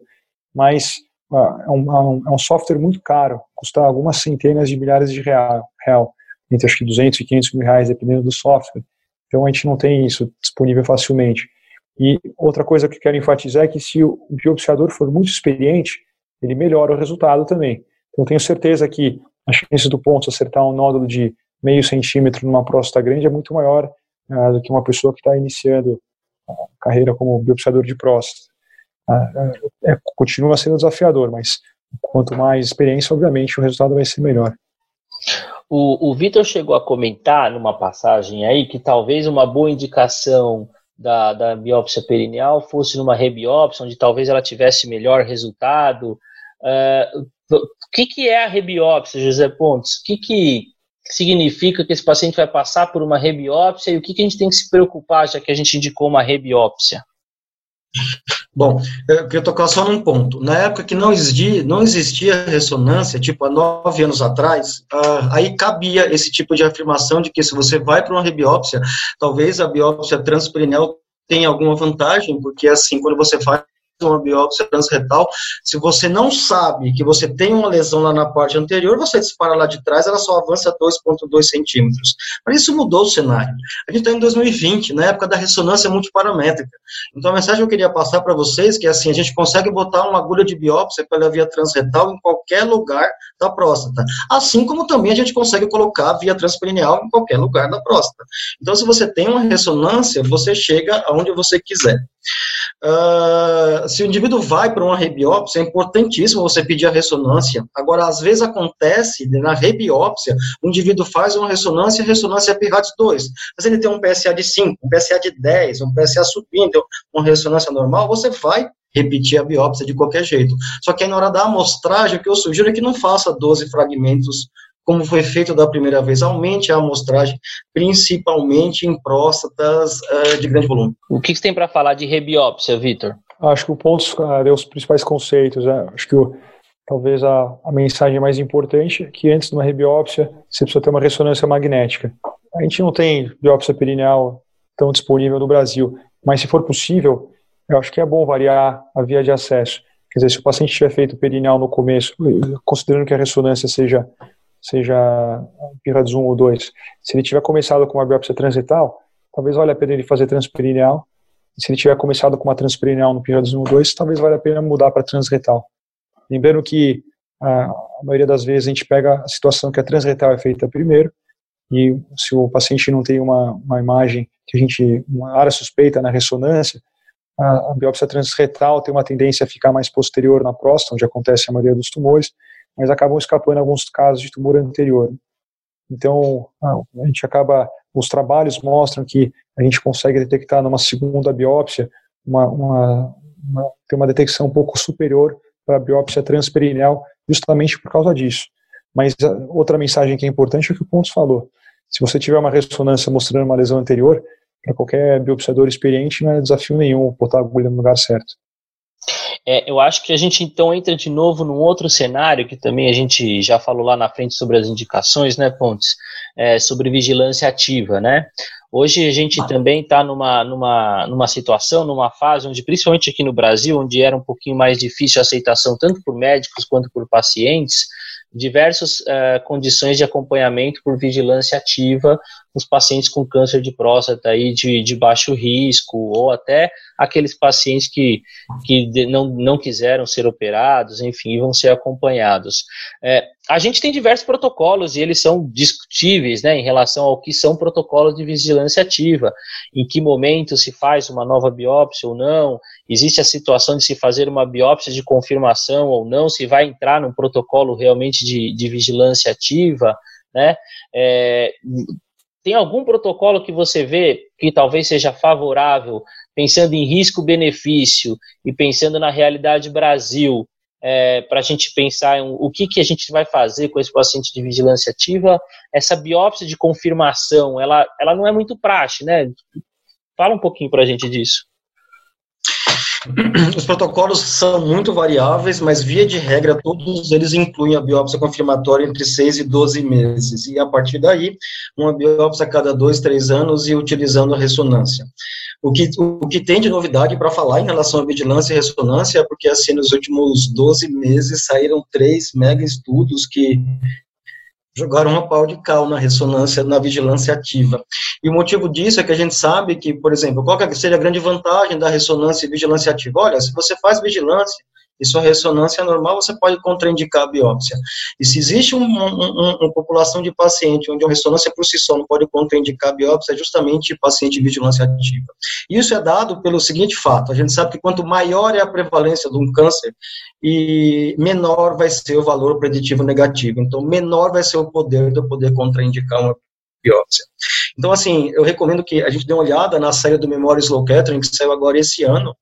mas uh, é, um, é, um, software muito caro, custa algumas centenas de milhares de real, real, entre acho que 200 e 500 mil reais, dependendo do software. Então a gente não tem isso disponível facilmente. E outra coisa que eu quero enfatizar é que se o biopsiador for muito experiente, ele melhora o resultado também. Então tenho certeza que a chance do ponto acertar um nódulo de meio centímetro numa próstata grande é muito maior uh, do que uma pessoa que está iniciando a carreira como biopsiador de próstata. Uh, é, continua sendo desafiador, mas quanto mais experiência, obviamente, o resultado vai ser melhor. O, o Vitor chegou a comentar numa passagem aí que talvez uma boa indicação da, da biópsia perineal fosse numa rebiópsia, onde talvez ela tivesse melhor resultado. Uh, o que, que é a rebiópsia, José Pontes? O que, que significa que esse paciente vai passar por uma rebiópsia e o que, que a gente tem que se preocupar, já que a gente indicou uma rebiópsia? Bom, eu queria tocar só num ponto. Na época que não existia, não existia ressonância, tipo há nove anos atrás, uh, aí cabia esse tipo de afirmação de que se você vai para uma rebiópsia, talvez a biópsia transperineal tenha alguma vantagem, porque assim, quando você faz uma biópsia transretal, se você não sabe que você tem uma lesão lá na parte anterior, você dispara lá de trás, ela só avança 2,2 centímetros. Mas isso mudou o cenário. A gente está em 2020, na época da ressonância multiparamétrica. Então, a mensagem que eu queria passar para vocês é que, assim, a gente consegue botar uma agulha de biópsia pela via transretal em qualquer lugar da próstata. Assim como também a gente consegue colocar a via transperineal em qualquer lugar da próstata. Então, se você tem uma ressonância, você chega aonde você quiser. Uh, se o indivíduo vai para uma rebiópsia, é importantíssimo você pedir a ressonância. Agora, às vezes acontece na rebiópsia, o indivíduo faz uma ressonância, ressonância é PIRADS 2, mas ele tem um PSA de 5, um PSA de 10, um PSA subindo, então, uma ressonância normal, você vai repetir a biópsia de qualquer jeito. Só que aí na hora da amostragem, o que eu sugiro é que não faça 12 fragmentos como foi feito da primeira vez, aumente a amostragem, principalmente em próstatas uh, de grande volume. O que, você tem para falar de rebiópsia, Vitor? Acho que o ponto uh, deu os principais conceitos. Né? Acho que o, talvez a, a mensagem mais importante é que antes de uma rebiópsia, você precisa ter uma ressonância magnética. A gente não tem biópsia perineal tão disponível no Brasil, mas se for possível, eu acho que é bom variar a via de acesso. Quer dizer, se o paciente tiver feito perineal no começo, considerando que a ressonância seja seja PIRADS 1 ou 2, se ele tiver começado com uma biópsia transretal, talvez valha a pena ele fazer transperineal. Se ele tiver começado com uma transperineal no PIRADS 1 ou 2, talvez valha a pena mudar para transretal. Lembrando que a, a maioria das vezes a gente pega a situação que a transretal é feita primeiro, e se o paciente não tem uma, uma imagem que a gente, uma área suspeita na ressonância, a, a biópsia transretal tem uma tendência a ficar mais posterior na próstata, onde acontece a maioria dos tumores, mas acabam escapando alguns casos de tumor anterior. Então, a gente acaba, os trabalhos mostram que a gente consegue detectar numa segunda biópsia uma, uma, uma uma detecção um pouco superior para a biópsia transperineal, justamente por causa disso. Mas outra mensagem que é importante é o que o Pontos falou. Se você tiver uma ressonância mostrando uma lesão anterior, para qualquer biopsiador experiente não é desafio nenhum botar a agulha no lugar certo. É, eu acho que a gente então entra de novo num outro cenário que também a gente já falou lá na frente sobre as indicações, né, Pontes? É, sobre vigilância ativa, né? Hoje a gente também está numa, numa, numa situação, numa fase onde, principalmente aqui no Brasil, onde era um pouquinho mais difícil a aceitação tanto por médicos quanto por pacientes, diversas uh, condições de acompanhamento por vigilância ativa nos pacientes com câncer de próstata aí de, de baixo risco, ou até aqueles pacientes que, que não, não quiseram ser operados, enfim, vão ser acompanhados. É, a gente tem diversos protocolos e eles são discutíveis né, em relação ao que são protocolos de vigilância ativa, em que momento se faz uma nova biópsia ou não, existe a situação de se fazer uma biópsia de confirmação ou não, se vai entrar num protocolo realmente de, de vigilância ativa, né? É, tem algum protocolo que você vê que talvez seja favorável, pensando em risco-benefício e pensando na realidade Brasil, é, para a gente pensar em o que, que a gente vai fazer com esse paciente de vigilância ativa? Essa biópsia de confirmação, ela, ela não é muito praxe, né? Fala um pouquinho para a gente disso. Os protocolos são muito variáveis, mas via de regra todos eles incluem a biópsia confirmatória entre 6 e 12 meses, e a partir daí, uma biópsia a cada 2, 3 anos e utilizando a ressonância. O que, o que tem de novidade para falar em relação à vigilância e ressonância é porque, assim, nos últimos 12 meses saíram três mega estudos que jogaram uma pau de cal na ressonância, na vigilância ativa. E o motivo disso é que a gente sabe que, por exemplo, qual que seria a grande vantagem da ressonância e vigilância ativa? Olha, se você faz vigilância e sua ressonância normal, você pode contraindicar a biópsia. E se existe um, um, uma população de paciente onde a ressonância por si só não pode contraindicar a biópsia, é justamente paciente de vigilância ativa. Isso é dado pelo seguinte fato: a gente sabe que quanto maior é a prevalência de um câncer, e menor vai ser o valor preditivo negativo. Então, menor vai ser o poder de eu poder contraindicar uma biópsia. Então, assim, eu recomendo que a gente dê uma olhada na série do Memória Slow Catering, que saiu agora esse ano,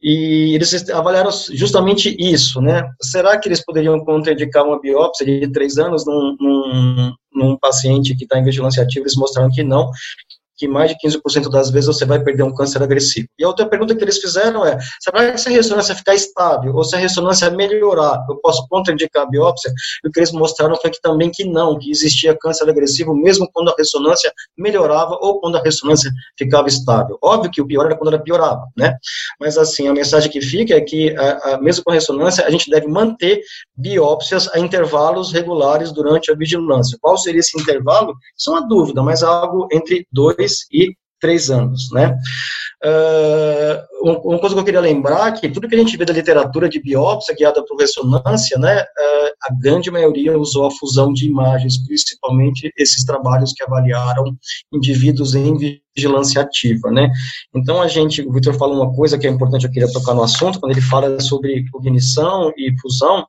e eles avaliaram justamente isso, né? Será que eles poderiam contraindicar uma biópsia de três anos num, num, num paciente que está em vigilância ativa? Eles mostraram que não, que mais de 15% das vezes você vai perder um câncer agressivo. E a outra pergunta que eles fizeram é, será que se a ressonância ficar estável, ou se a ressonância melhorar, eu posso contraindicar a biópsia? E o que eles mostraram foi que também que não, que existia câncer agressivo mesmo quando a ressonância melhorava ou quando a ressonância ficava estável. Óbvio que o pior era quando ela piorava, né? Mas assim, a mensagem que fica é que, a, a, mesmo com a ressonância, a gente deve manter biópsias a intervalos regulares durante a vigilância. Qual seria esse intervalo? Isso é uma dúvida, mas algo entre dois dois e três anos, né? Uh, uma coisa que eu queria lembrar é que tudo que a gente vê da literatura de biópsia guiada por ressonância, né, uh, a grande maioria usou a fusão de imagens, principalmente esses trabalhos que avaliaram indivíduos em vigilância ativa, né? Então a gente, o Vitor fala uma coisa que é importante, eu queria tocar no assunto, quando ele fala sobre cognição e fusão,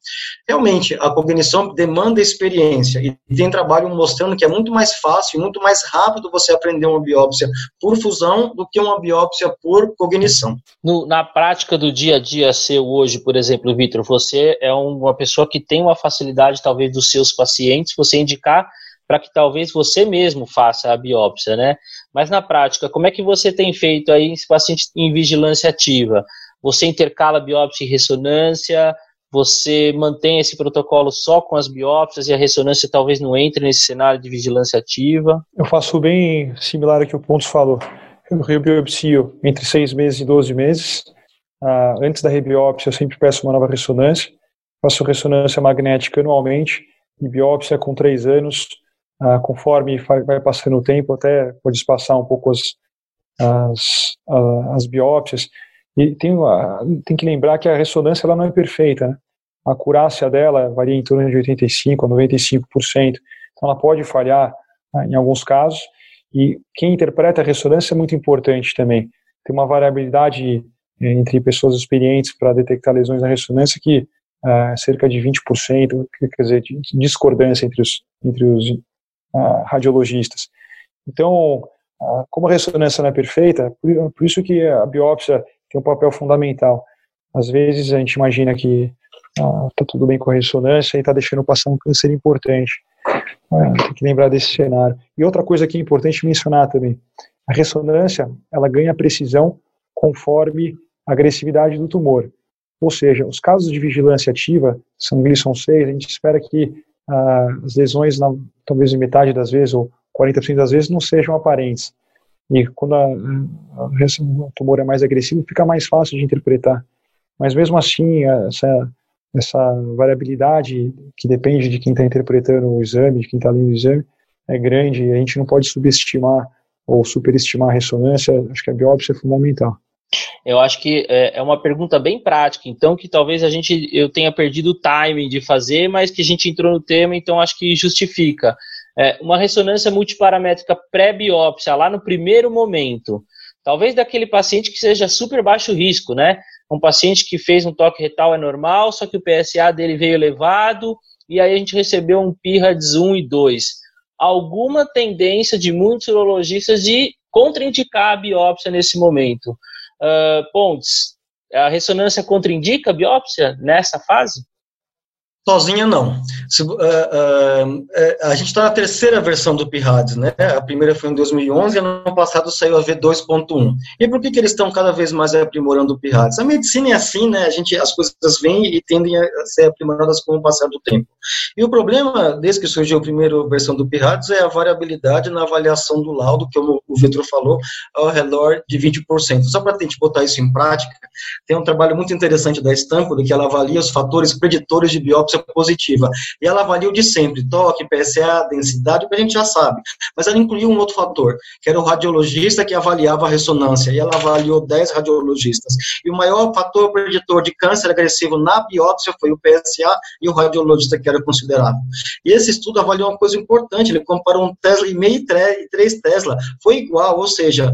realmente a cognição demanda experiência e tem trabalho mostrando que é muito mais fácil, muito mais rápido você aprender uma biópsia por fusão do que uma biópsia por cognição. No, na prática do dia a dia seu hoje, por exemplo, Vitor, você é uma pessoa que tem uma facilidade talvez dos seus pacientes, você indicar para que talvez você mesmo faça a biópsia, né? Mas na prática, como é que você tem feito aí esse paciente em vigilância ativa? Você intercala biópsia e ressonância? Você mantém esse protocolo só com as biópsias e a ressonância talvez não entre nesse cenário de vigilância ativa? Eu faço bem similar ao que o Pontos falou. Eu rebiopsio entre seis meses e 12 meses. Uh, antes da rebiópsia, eu sempre peço uma nova ressonância. Faço ressonância magnética anualmente e biópsia com três anos ah, conforme vai passando o tempo, até pode espaçar um pouco as, as, as biópsias. E tem, tem que lembrar que a ressonância ela não é perfeita, né? A acurácia dela varia em torno de 85% a 95%. Então ela pode falhar ah, em alguns casos. E quem interpreta a ressonância é muito importante também. Tem uma variabilidade eh, entre pessoas experientes para detectar lesões na ressonância que é cerca de 20%, quer dizer, de discordância entre os, entre os radiologistas. Então, como a ressonância não é perfeita, por, isso que a biópsia tem um papel fundamental. Às vezes a gente imagina que está tudo bem com a ressonância e está deixando passar um câncer importante. Tem que lembrar desse cenário. E outra coisa que é importante mencionar também, a ressonância ela ganha precisão conforme a agressividade do tumor. Ou seja, os casos de vigilância ativa, são Gleason 6, a gente espera que ah, as lesões, na, talvez em metade das vezes, ou 40% das vezes, não sejam aparentes. E quando a, a, o tumor é mais agressivo, fica mais fácil de interpretar. Mas mesmo assim, essa, essa variabilidade que depende de quem está interpretando o exame, de quem está lendo o exame, é grande e a gente não pode subestimar ou superestimar a ressonância. Acho que a biópsia é fundamental. Eu acho que é, é uma pergunta bem prática, então que talvez a gente eu tenha perdido o timing de fazer, mas que a gente entrou no tema, então acho que justifica. É, uma ressonância multiparamétrica pré-biópsia, lá no primeiro momento, talvez daquele paciente que seja super baixo risco, né? Um paciente que fez um toque retal é normal, só que o PSA dele veio elevado, e aí a gente recebeu um PIRADS 1 e 2. Alguma tendência de muitos urologistas de contraindicar a biópsia nesse momento. Uh, Pontes, a ressonância contraindica a biópsia nessa fase? Sozinha não. Se, uh, uh, a gente está na terceira versão do PIRADS, né? A primeira foi em 2011 e ano passado saiu a V2.1. E por que, que eles estão cada vez mais aprimorando o PIRADS? A medicina é assim, né? A gente, as coisas vêm e tendem a ser aprimoradas com o passar do tempo. E o problema, desde que surgiu a primeira versão do PIRADS, é a variabilidade na avaliação do laudo, que o, o Vitor falou, ao redor de 20%. Só para a gente botar isso em prática, tem um trabalho muito interessante da Stanford, que ela avalia os fatores preditores de biópsia positiva. E ela avalia o de sempre, toque, PSA, densidade, que a gente já sabe. Mas ela incluiu um outro fator, que era o radiologista que avaliava a ressonância, e ela avaliou 10 radiologistas. E o maior fator preditor de câncer agressivo na biópsia foi o PSA e o radiologista que era considerado. E esse estudo avaliou uma coisa importante, ele comparou um Tesla e meio e três Tesla, foi igual, ou seja,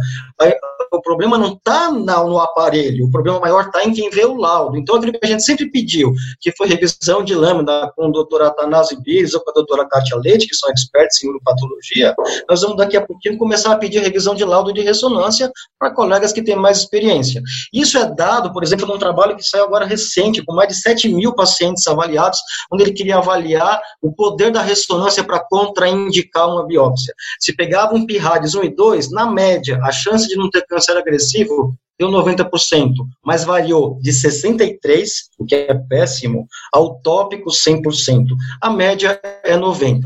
o problema não está no aparelho, o problema maior está em quem vê o laudo. Então, aquilo que a gente sempre pediu, que foi revisão de lâmina com o doutor Atanásio Pires ou com a doutora Kátia Leite, que são expertos em uropatologia, nós vamos daqui a pouquinho começar a pedir revisão de laudo de ressonância para colegas que têm mais experiência. Isso é dado, por exemplo, num trabalho que saiu agora recente, com mais de 7 mil pacientes avaliados, onde ele queria avaliar o poder da ressonância para contraindicar uma biópsia. Se pegava um PIRADS 1 e 2, na média, a chance de não ter câncer agressivo deu 90%, mas variou de 63%, o que é péssimo, ao tópico 100%. A média é 90%.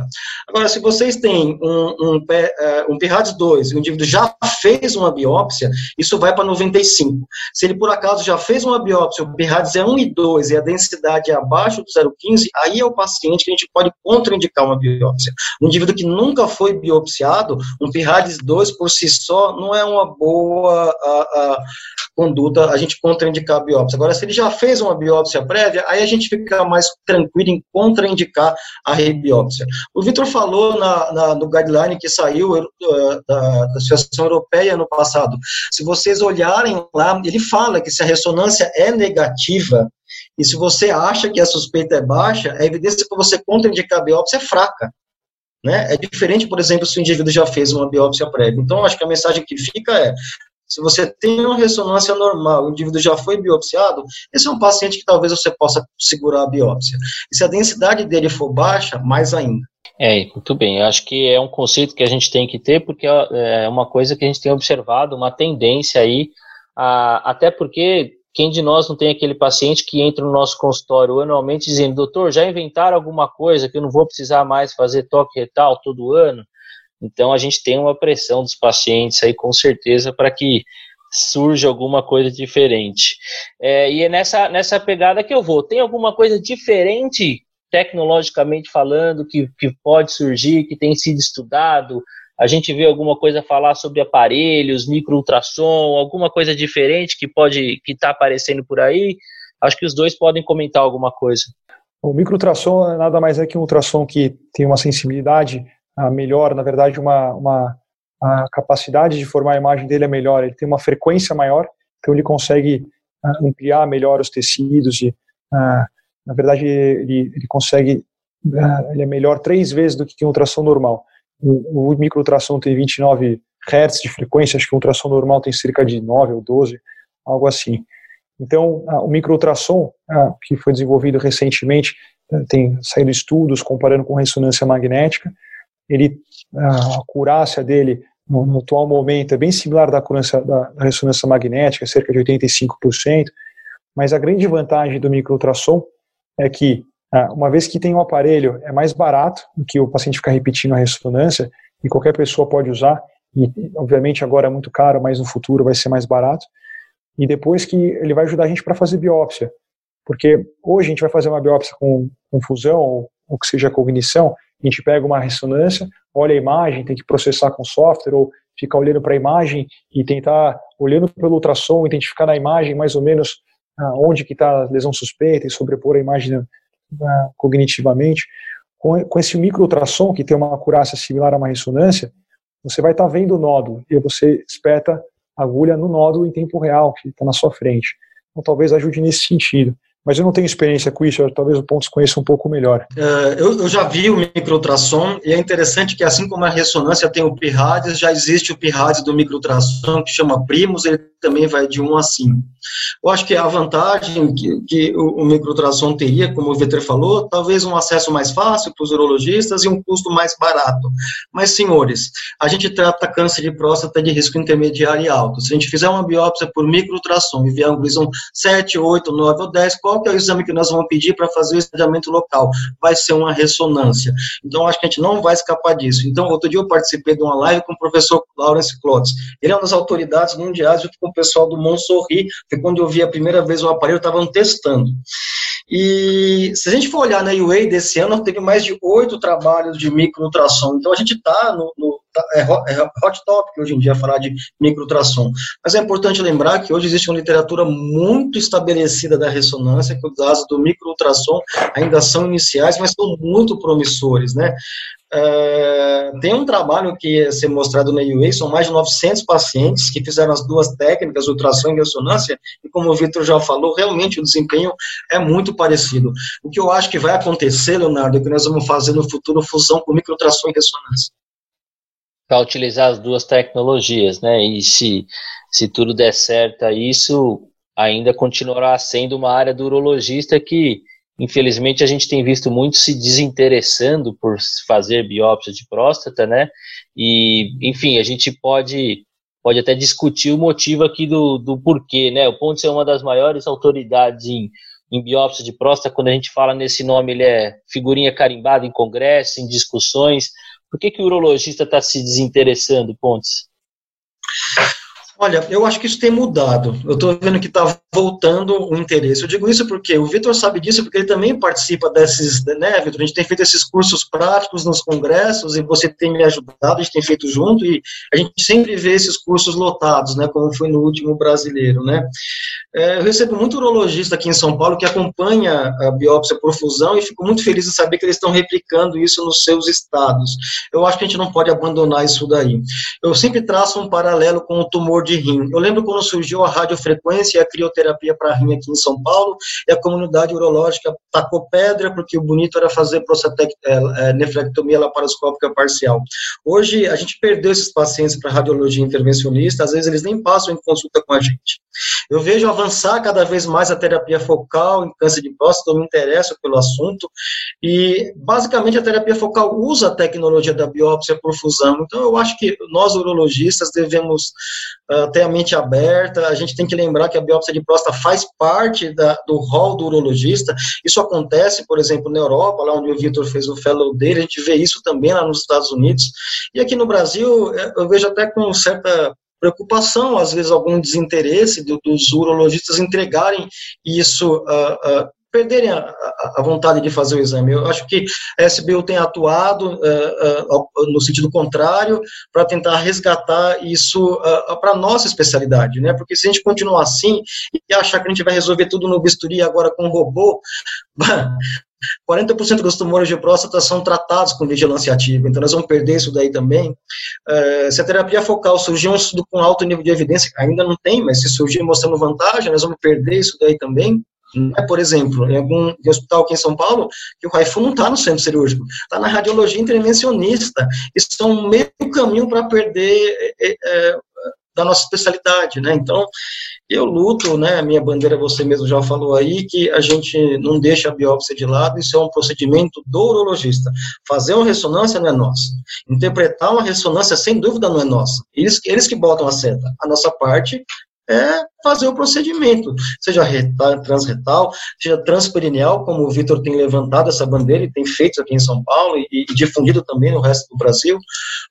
Agora, se vocês têm um, um, é, um PIRADS 2 e o indivíduo já fez uma biópsia, isso vai para 95%. Se ele, por acaso, já fez uma biópsia, o PIRADS é 1 e 2 e a densidade é abaixo do 0,15, aí é o paciente que a gente pode contraindicar uma biópsia. Um indivíduo que nunca foi biopsiado, um PIRADS 2 por si só não é uma boa... A, a, conduta a gente contraindicar a biópsia. Agora, se ele já fez uma biópsia prévia, aí a gente fica mais tranquilo em contraindicar a rebiópsia. O Vitor falou na, na, no guideline que saiu uh, da, da Associação Europeia no passado. Se vocês olharem lá, ele fala que se a ressonância é negativa, e se você acha que a suspeita é baixa, a evidência que você contraindicar a biópsia é fraca. Né? É diferente, por exemplo, se o indivíduo já fez uma biópsia prévia. Então, acho que a mensagem que fica é: se você tem uma ressonância normal, o indivíduo já foi biopsiado, esse é um paciente que talvez você possa segurar a biópsia. E se a densidade dele for baixa, mais ainda. É, muito bem. Eu acho que é um conceito que a gente tem que ter, porque é uma coisa que a gente tem observado, uma tendência aí, a, até porque quem de nós não tem aquele paciente que entra no nosso consultório anualmente dizendo, doutor, já inventaram alguma coisa que eu não vou precisar mais fazer toque retal todo ano? Então a gente tem uma pressão dos pacientes aí com certeza para que surja alguma coisa diferente. É, e é nessa, nessa pegada que eu vou. Tem alguma coisa diferente tecnologicamente falando que, que pode surgir, que tem sido estudado? A gente vê alguma coisa falar sobre aparelhos, microultrassom, alguma coisa diferente que pode que está aparecendo por aí? Acho que os dois podem comentar alguma coisa. O microultrassom nada mais é que um ultrassom que tem uma sensibilidade melhor, na verdade, uma, uma a capacidade de formar a imagem dele é melhor, ele tem uma frequência maior, então ele consegue uh, ampliar melhor os tecidos e, uh, na verdade, ele, ele consegue, uh, ele é melhor três vezes do que um ultrassom normal. O, o microultrassom tem 29 Hz de frequência, acho que o ultrassom normal tem cerca de 9 ou 12, algo assim. Então, o microultrassom, que foi desenvolvido recentemente, tem saído estudos comparando com ressonância magnética, ele, a acurácia dele no, no, atual momento é bem similar da, da, da ressonância magnética, cerca de 85%, mas a grande vantagem do microultrassom é que, uma vez que tem um aparelho, é mais barato do que o paciente ficar repetindo a ressonância, e qualquer pessoa pode usar, e obviamente agora é muito caro, mas no futuro vai ser mais barato, e depois que ele vai ajudar a gente para fazer biópsia, porque hoje a gente vai fazer uma biópsia com, com fusão, ou, ou que seja cognição, a gente pega uma ressonância, olha a imagem, tem que processar com software, ou ficar olhando para a imagem e tentar, olhando pelo ultrassom, identificar na imagem mais ou menos ah, onde que está a lesão suspeita e sobrepor a imagem ah, cognitivamente. Com, com esse micro ultrassom, que tem uma acurácia similar a uma ressonância, você vai estar tá vendo o nódulo e você espeta a agulha no nódulo em tempo real, que está na sua frente. Então talvez ajude nesse sentido mas eu não tenho experiência com isso, talvez o Pontos conheça um pouco melhor. Uh, eu, eu, já vi o microultrassom, e é interessante que assim como a ressonância tem o PIRADS, já existe o PIRADS do microultrassom, que chama Primus, ele também vai de 1 a 5. Eu acho que a vantagem que, que o, o microultrassom teria, como o Vitor falou, talvez um acesso mais fácil para os urologistas e um custo mais barato. Mas, senhores, a gente trata câncer de próstata de risco intermediário e alto. Se a gente fizer uma biópsia por microultrassom e vier um glisão 7, 8, 9 ou 10, qual que é o exame que nós vamos pedir para fazer o estadiamento local? Vai ser uma ressonância. Então, acho que a gente não vai escapar disso. Então, outro dia eu participei de uma live com o professor Lawrence Klotz. Ele é uma das autoridades mundiais junto com o pessoal do Monsorri, foi quando eu vi a primeira vez o aparelho, estavam testando. E se a gente for olhar na UA desse ano, teve mais de oito trabalhos de microultrassom. Então a gente está no, no é, é hot topic hoje em dia falar de microultrassom. Mas é importante lembrar que hoje existe uma literatura muito estabelecida da ressonância, que os dados do microultrassom ainda são iniciais, mas são muito promissores, né? É, tem um trabalho que ia ser mostrado na UA, são mais de 900 pacientes que fizeram as duas técnicas, ultrassom e ressonância, e como o Vitor já falou, realmente o desempenho é muito parecido. O que eu acho que vai acontecer, Leonardo, é que nós vamos fazer no futuro fusão com microultrassom e ressonância. Para utilizar as duas tecnologias, né? E se, se tudo der certo, isso ainda continuará sendo uma área do urologista que Infelizmente, a gente tem visto muito se desinteressando por fazer biópsia de próstata, né? E, enfim, a gente pode, pode até discutir o motivo aqui do, do porquê, né? O Pontes é uma das maiores autoridades em, em biópsia de próstata. Quando a gente fala nesse nome, ele é figurinha carimbada em congresso, em discussões. Por que, que o urologista está se desinteressando, Pontes? Olha, eu acho que isso tem mudado. Eu estou vendo que está voltando o interesse. Eu digo isso porque o Vitor sabe disso, porque ele também participa desses, né, Vitor? A gente tem feito esses cursos práticos nos congressos e você tem me ajudado, a gente tem feito junto e a gente sempre vê esses cursos lotados, né, como foi no último brasileiro, né? É, eu recebo muito urologista aqui em São Paulo que acompanha a biópsia por fusão e fico muito feliz em saber que eles estão replicando isso nos seus estados. Eu acho que a gente não pode abandonar isso daí. Eu sempre traço um paralelo com o tumor de rim. Eu lembro quando surgiu a radiofrequência e a crioterapia para rim aqui em São Paulo, e a comunidade urológica tacou pedra porque o bonito era fazer prostatec, é, é, nefrectomia laparoscópica parcial. Hoje, a gente perdeu esses pacientes para radiologia intervencionista, às vezes eles nem passam em consulta com a gente. Eu vejo avançar cada vez mais a terapia focal em câncer de próstata, eu me interesso pelo assunto, e basicamente a terapia focal usa a tecnologia da biópsia por fusão. Então, eu acho que nós urologistas devemos uh, ter a mente aberta, a gente tem que lembrar que a biópsia de próstata faz parte da, do rol do urologista. Isso acontece, por exemplo, na Europa, lá onde o Vitor fez o fellow dele, a gente vê isso também lá nos Estados Unidos. E aqui no Brasil, eh, eu vejo até com certa preocupação, às vezes algum desinteresse do, dos urologistas entregarem isso, uh, uh, perderem a, a, vontade de fazer o exame. Eu acho que a SBU tem atuado uh, no sentido contrário para tentar resgatar isso para a nossa especialidade, né? Porque se a gente continuar assim e achar que a gente vai resolver tudo no bisturi agora com robô, 40% dos tumores de próstata são tratados com vigilância ativa, então nós vamos perder isso daí também. Uh, se a terapia focal surgir um estudo com alto nível de evidência, ainda não tem, mas se surgir mostrando vantagem, nós vamos perder isso daí também. É, por exemplo, em algum hospital aqui em São Paulo, que o Raifu não está no centro cirúrgico, está na radiologia intervencionista. Isso é um meio caminho para perder é, é, da nossa especialidade, né? Então, eu luto, né? A minha bandeira, você mesmo já falou aí, que a gente não deixa a biópsia de lado, isso é um procedimento do urologista. Fazer uma ressonância não é nosso. Interpretar uma ressonância, sem dúvida, não é nossa. Eles, eles que botam a seta. A nossa parte é fazer o procedimento, seja retal, transretal, seja transperineal, como o Vitor tem levantado essa bandeira e tem feito aqui em São Paulo e, e difundido também no resto do Brasil,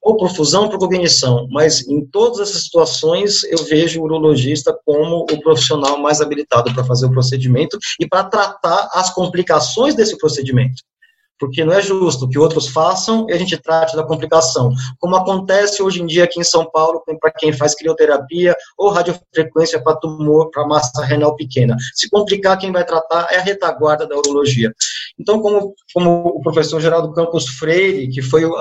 ou profusão por cognição, mas em todas essas situações eu vejo o urologista como o profissional mais habilitado para fazer o procedimento e para tratar as complicações desse procedimento porque não é justo que outros façam e a gente trate da complicação, como acontece hoje em dia aqui em São Paulo para quem faz crioterapia ou radiofrequência para tumor, para massa renal pequena. Se complicar, quem vai tratar é a retaguarda da urologia. Então, como, como o professor Geraldo Campos Freire, que foi o,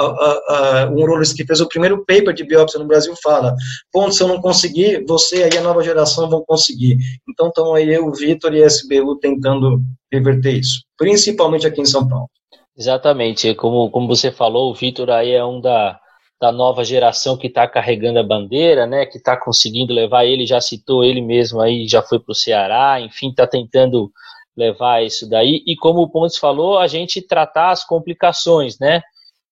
um urologista que fez o primeiro paper de biópsia no Brasil, fala, ponto, se eu não conseguir, você e a nova geração vão conseguir. Então, estão aí eu, o Vitor e a SBU tentando reverter isso, principalmente aqui em São Paulo. Exatamente, como, como você falou, o Vitor aí é um da, da nova geração que está carregando a bandeira, né, que está conseguindo levar ele, já citou ele mesmo aí, já foi para o Ceará, enfim, está tentando levar isso daí. E como o Pontes falou, a gente tratar as complicações, né?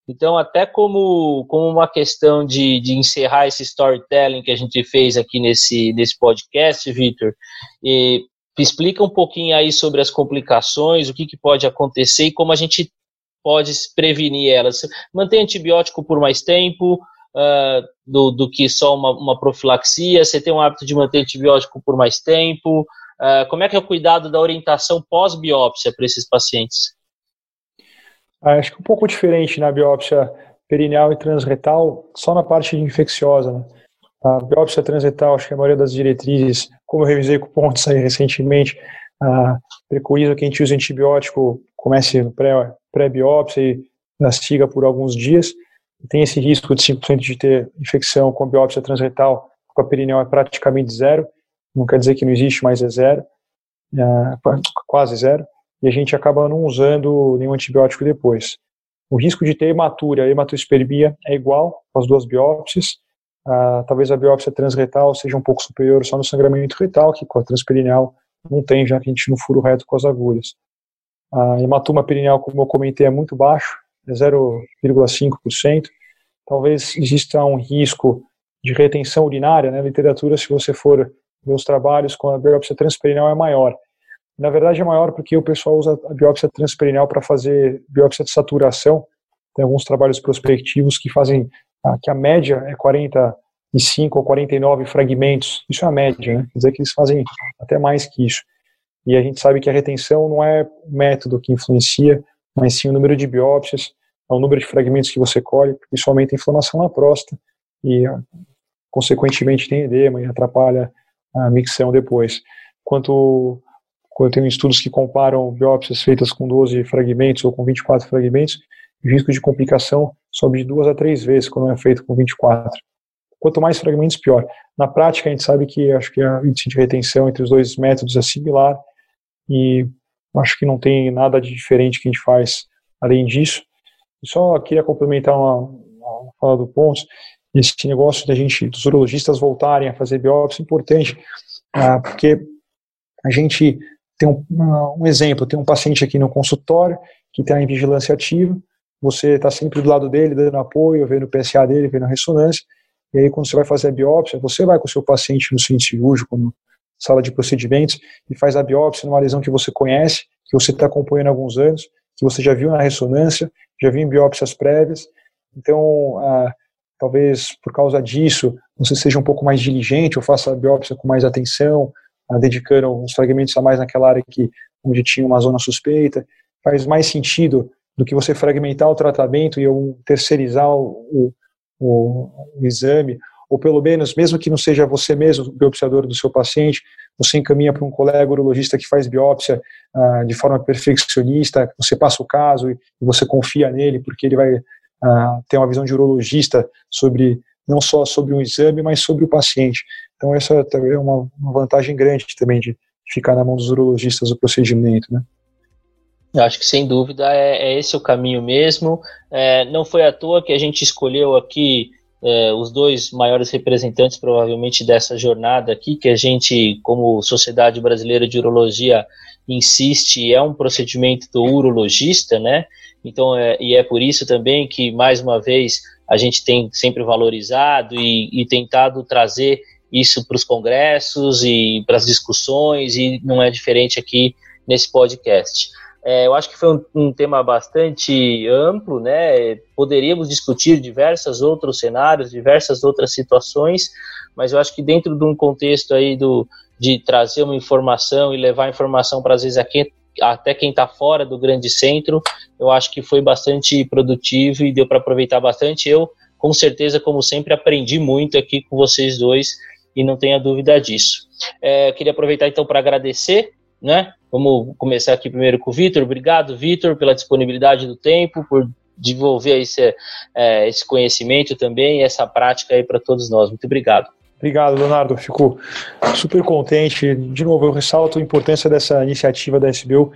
Então, até como, como uma questão de, de encerrar esse storytelling que a gente fez aqui nesse, nesse podcast, Vitor, explica um pouquinho aí sobre as complicações, o que, que pode acontecer e como a gente pode prevenir elas. Mantém antibiótico por mais tempo uh, do, do que só uma, uma profilaxia, você tem um hábito de manter antibiótico por mais tempo, uh, como é que é o cuidado da orientação pós-biópsia para esses pacientes? Ah, acho que um pouco diferente na biópsia perineal e transretal, só na parte infecciosa. Né? A biópsia transretal, acho que a maioria das diretrizes, como eu revisei com pontos aí recentemente, ah, preconiza que a gente use antibiótico, comece no pré-biópsia pré e castiga por alguns dias. Tem esse risco de 5% de ter infecção com biópsia transretal, com a perineal é praticamente zero, não quer dizer que não existe, mas é zero, é, quase zero e a gente acaba não usando nenhum antibiótico depois. O risco de ter hematura hematospermia é igual com as duas biópsias. Ah, talvez a biópsia transretal seja um pouco superior só no sangramento retal, que com a transperineal não tem, já que a gente não fura o reto com as agulhas. A hematoma perineal, como eu comentei, é muito baixo, é 0,5%. Talvez exista um risco de retenção urinária, na né? literatura, se você for ver os trabalhos com a biópsia transperineal, é maior. Na verdade, é maior porque o pessoal usa a biópsia transperineal para fazer biópsia de saturação. Tem alguns trabalhos prospectivos que fazem ah, que a média é 45 ou 49 fragmentos. Isso é a média, né? quer dizer que eles fazem até mais que isso. E a gente sabe que a retenção não é o método que influencia, mas sim o número de biópsias, é o número de fragmentos que você colhe, porque isso aumenta a inflamação na próstata e, consequentemente, tem edema e atrapalha a micção depois. Quanto quando tem estudos que comparam biópsias feitas com 12 fragmentos ou com 24 fragmentos, o risco de complicação sobe de duas a três vezes quando é feito com 24. Quanto mais fragmentos, pior. Na prática, a gente sabe que acho que a índice de retenção entre os dois métodos é similar e acho que não tem nada de diferente que a gente faz além disso. Só queria complementar uma, uma fala do Pontos, esse negócio da gente, dos urologistas voltarem a fazer biópsia é importante, ah, porque a gente tem um, um exemplo, tem um paciente aqui no consultório que está em vigilância ativa, você está sempre do lado dele, dando apoio, vendo o PSA dele, vendo a ressonância, e aí quando você vai fazer a biópsia, você vai com o seu paciente no centro cirúrgico, na sala de procedimentos, e faz a biópsia numa lesão que você conhece, que você está acompanhando há alguns anos, que você já viu na ressonância, já viu em biópsias prévias, então, ah, talvez por causa disso, você seja um pouco mais diligente, ou faça a biópsia com mais atenção, dedicando uns fragmentos a mais naquela área que, onde tinha uma zona suspeita. Faz mais sentido do que você fragmentar o tratamento e terceirizar o, o, o, exame, ou pelo menos, mesmo que não seja você mesmo o biopsiador do seu paciente, você encaminha para um colega urologista que faz biópsia ah, de forma perfeccionista, você passa o caso e, você confia nele, porque ele vai ah, ter uma visão de urologista sobre não só sobre um exame, mas sobre o paciente. Então essa é uma, uma vantagem grande também de ficar na mão dos urologistas o procedimento, né? Eu acho que sem dúvida é, é esse o caminho mesmo. É, não foi à toa que a gente escolheu aqui é, os dois maiores representantes, provavelmente, dessa jornada aqui, que a gente, como Sociedade Brasileira de Urologia, insiste, é um procedimento do urologista, né? Então, é, e é por isso também que, mais uma vez, a gente tem sempre valorizado e, e tentado trazer isso para os congressos e para as discussões, e não é diferente aqui nesse podcast. É, eu acho que foi um, um, tema bastante amplo, né? Poderíamos discutir diversos outros cenários, diversas outras situações, mas eu acho que dentro de um contexto aí do, de trazer uma informação e levar informação para às vezes aqui, até quem está fora do grande centro, eu acho que foi bastante produtivo e deu para aproveitar bastante. Eu, com certeza, como sempre, aprendi muito aqui com vocês dois e não tenha dúvida disso. É, queria aproveitar então para agradecer, né? Vamos começar aqui primeiro com o Vitor. Obrigado, Vitor, pela disponibilidade do tempo, por desenvolver esse, é, esse conhecimento também, essa prática aí para todos nós. Muito obrigado. Obrigado, Leonardo. Fico super contente. De novo, eu ressalto a importância dessa iniciativa da SBU.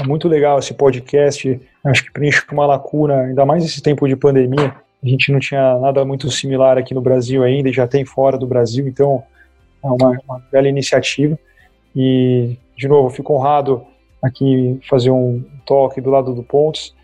É muito legal esse podcast. Acho que preenche uma lacuna, ainda mais nesse tempo de pandemia. A gente não tinha nada muito similar aqui no Brasil ainda, e já tem fora do Brasil, então é uma, uma bela iniciativa. E, de novo, fico honrado aqui fazer um toque do lado do Pontes,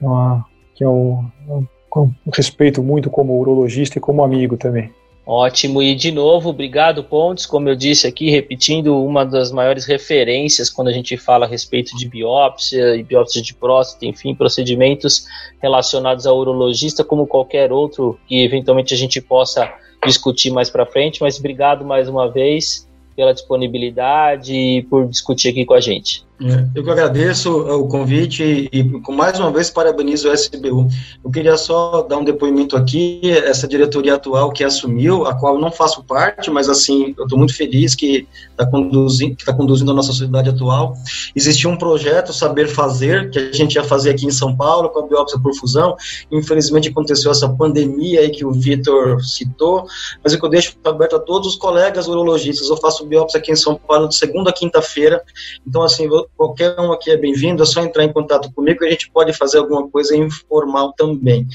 uma, que é um, um, um respeito muito como urologista e como amigo também. Ótimo, e de novo, obrigado Pontes, como eu disse aqui, repetindo, uma das maiores referências quando a gente fala a respeito de biópsia e biópsia de próstata, enfim, procedimentos relacionados ao urologista, como qualquer outro que eventualmente a gente possa discutir mais para frente, mas obrigado mais uma vez pela disponibilidade e por discutir aqui com a gente. É, eu que agradeço o convite e, mais uma vez parabenizo o SBU. Eu queria só dar um depoimento aqui, essa diretoria atual que assumiu, a qual não faço parte, mas assim, eu estou muito feliz que está conduzindo, tá conduzindo a nossa sociedade atual. Existia um projeto Saber Fazer, que a gente ia fazer aqui em São Paulo, com a biópsia por fusão. Infelizmente aconteceu essa pandemia aí que o Vitor citou, mas é eu deixo aberto a todos os colegas urologistas. Eu faço biópsia aqui em São Paulo de segunda a quinta-feira, então assim, qualquer um aqui é bem-vindo, é só entrar em contato comigo e a gente pode fazer alguma coisa informal também.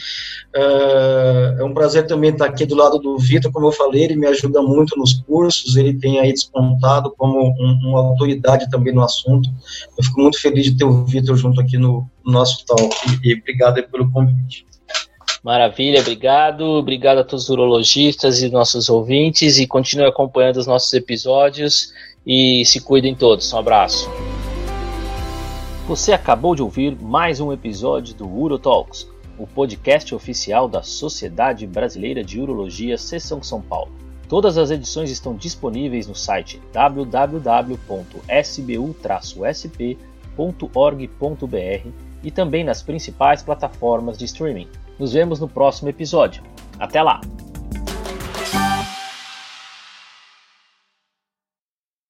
Uh, é um prazer também estar aqui do lado do Vitor, como eu falei, ele me ajuda muito nos cursos, ele tem aí despontado como um, uma autoridade também no assunto. Eu fico muito feliz de ter o Vitor junto aqui no, no nosso talk e, e obrigado pelo convite. Maravilha, obrigado. Obrigado a todos os urologistas e nossos ouvintes e continue acompanhando os nossos episódios e se cuidem todos. Um abraço. Você acabou de ouvir mais um episódio do UroTalks, o podcast oficial da Sociedade Brasileira de Urologia Seção São Paulo. Todas as edições estão disponíveis no site www.sbu-sp.org.br e também nas principais plataformas de streaming. Nos vemos no próximo episódio. Até lá!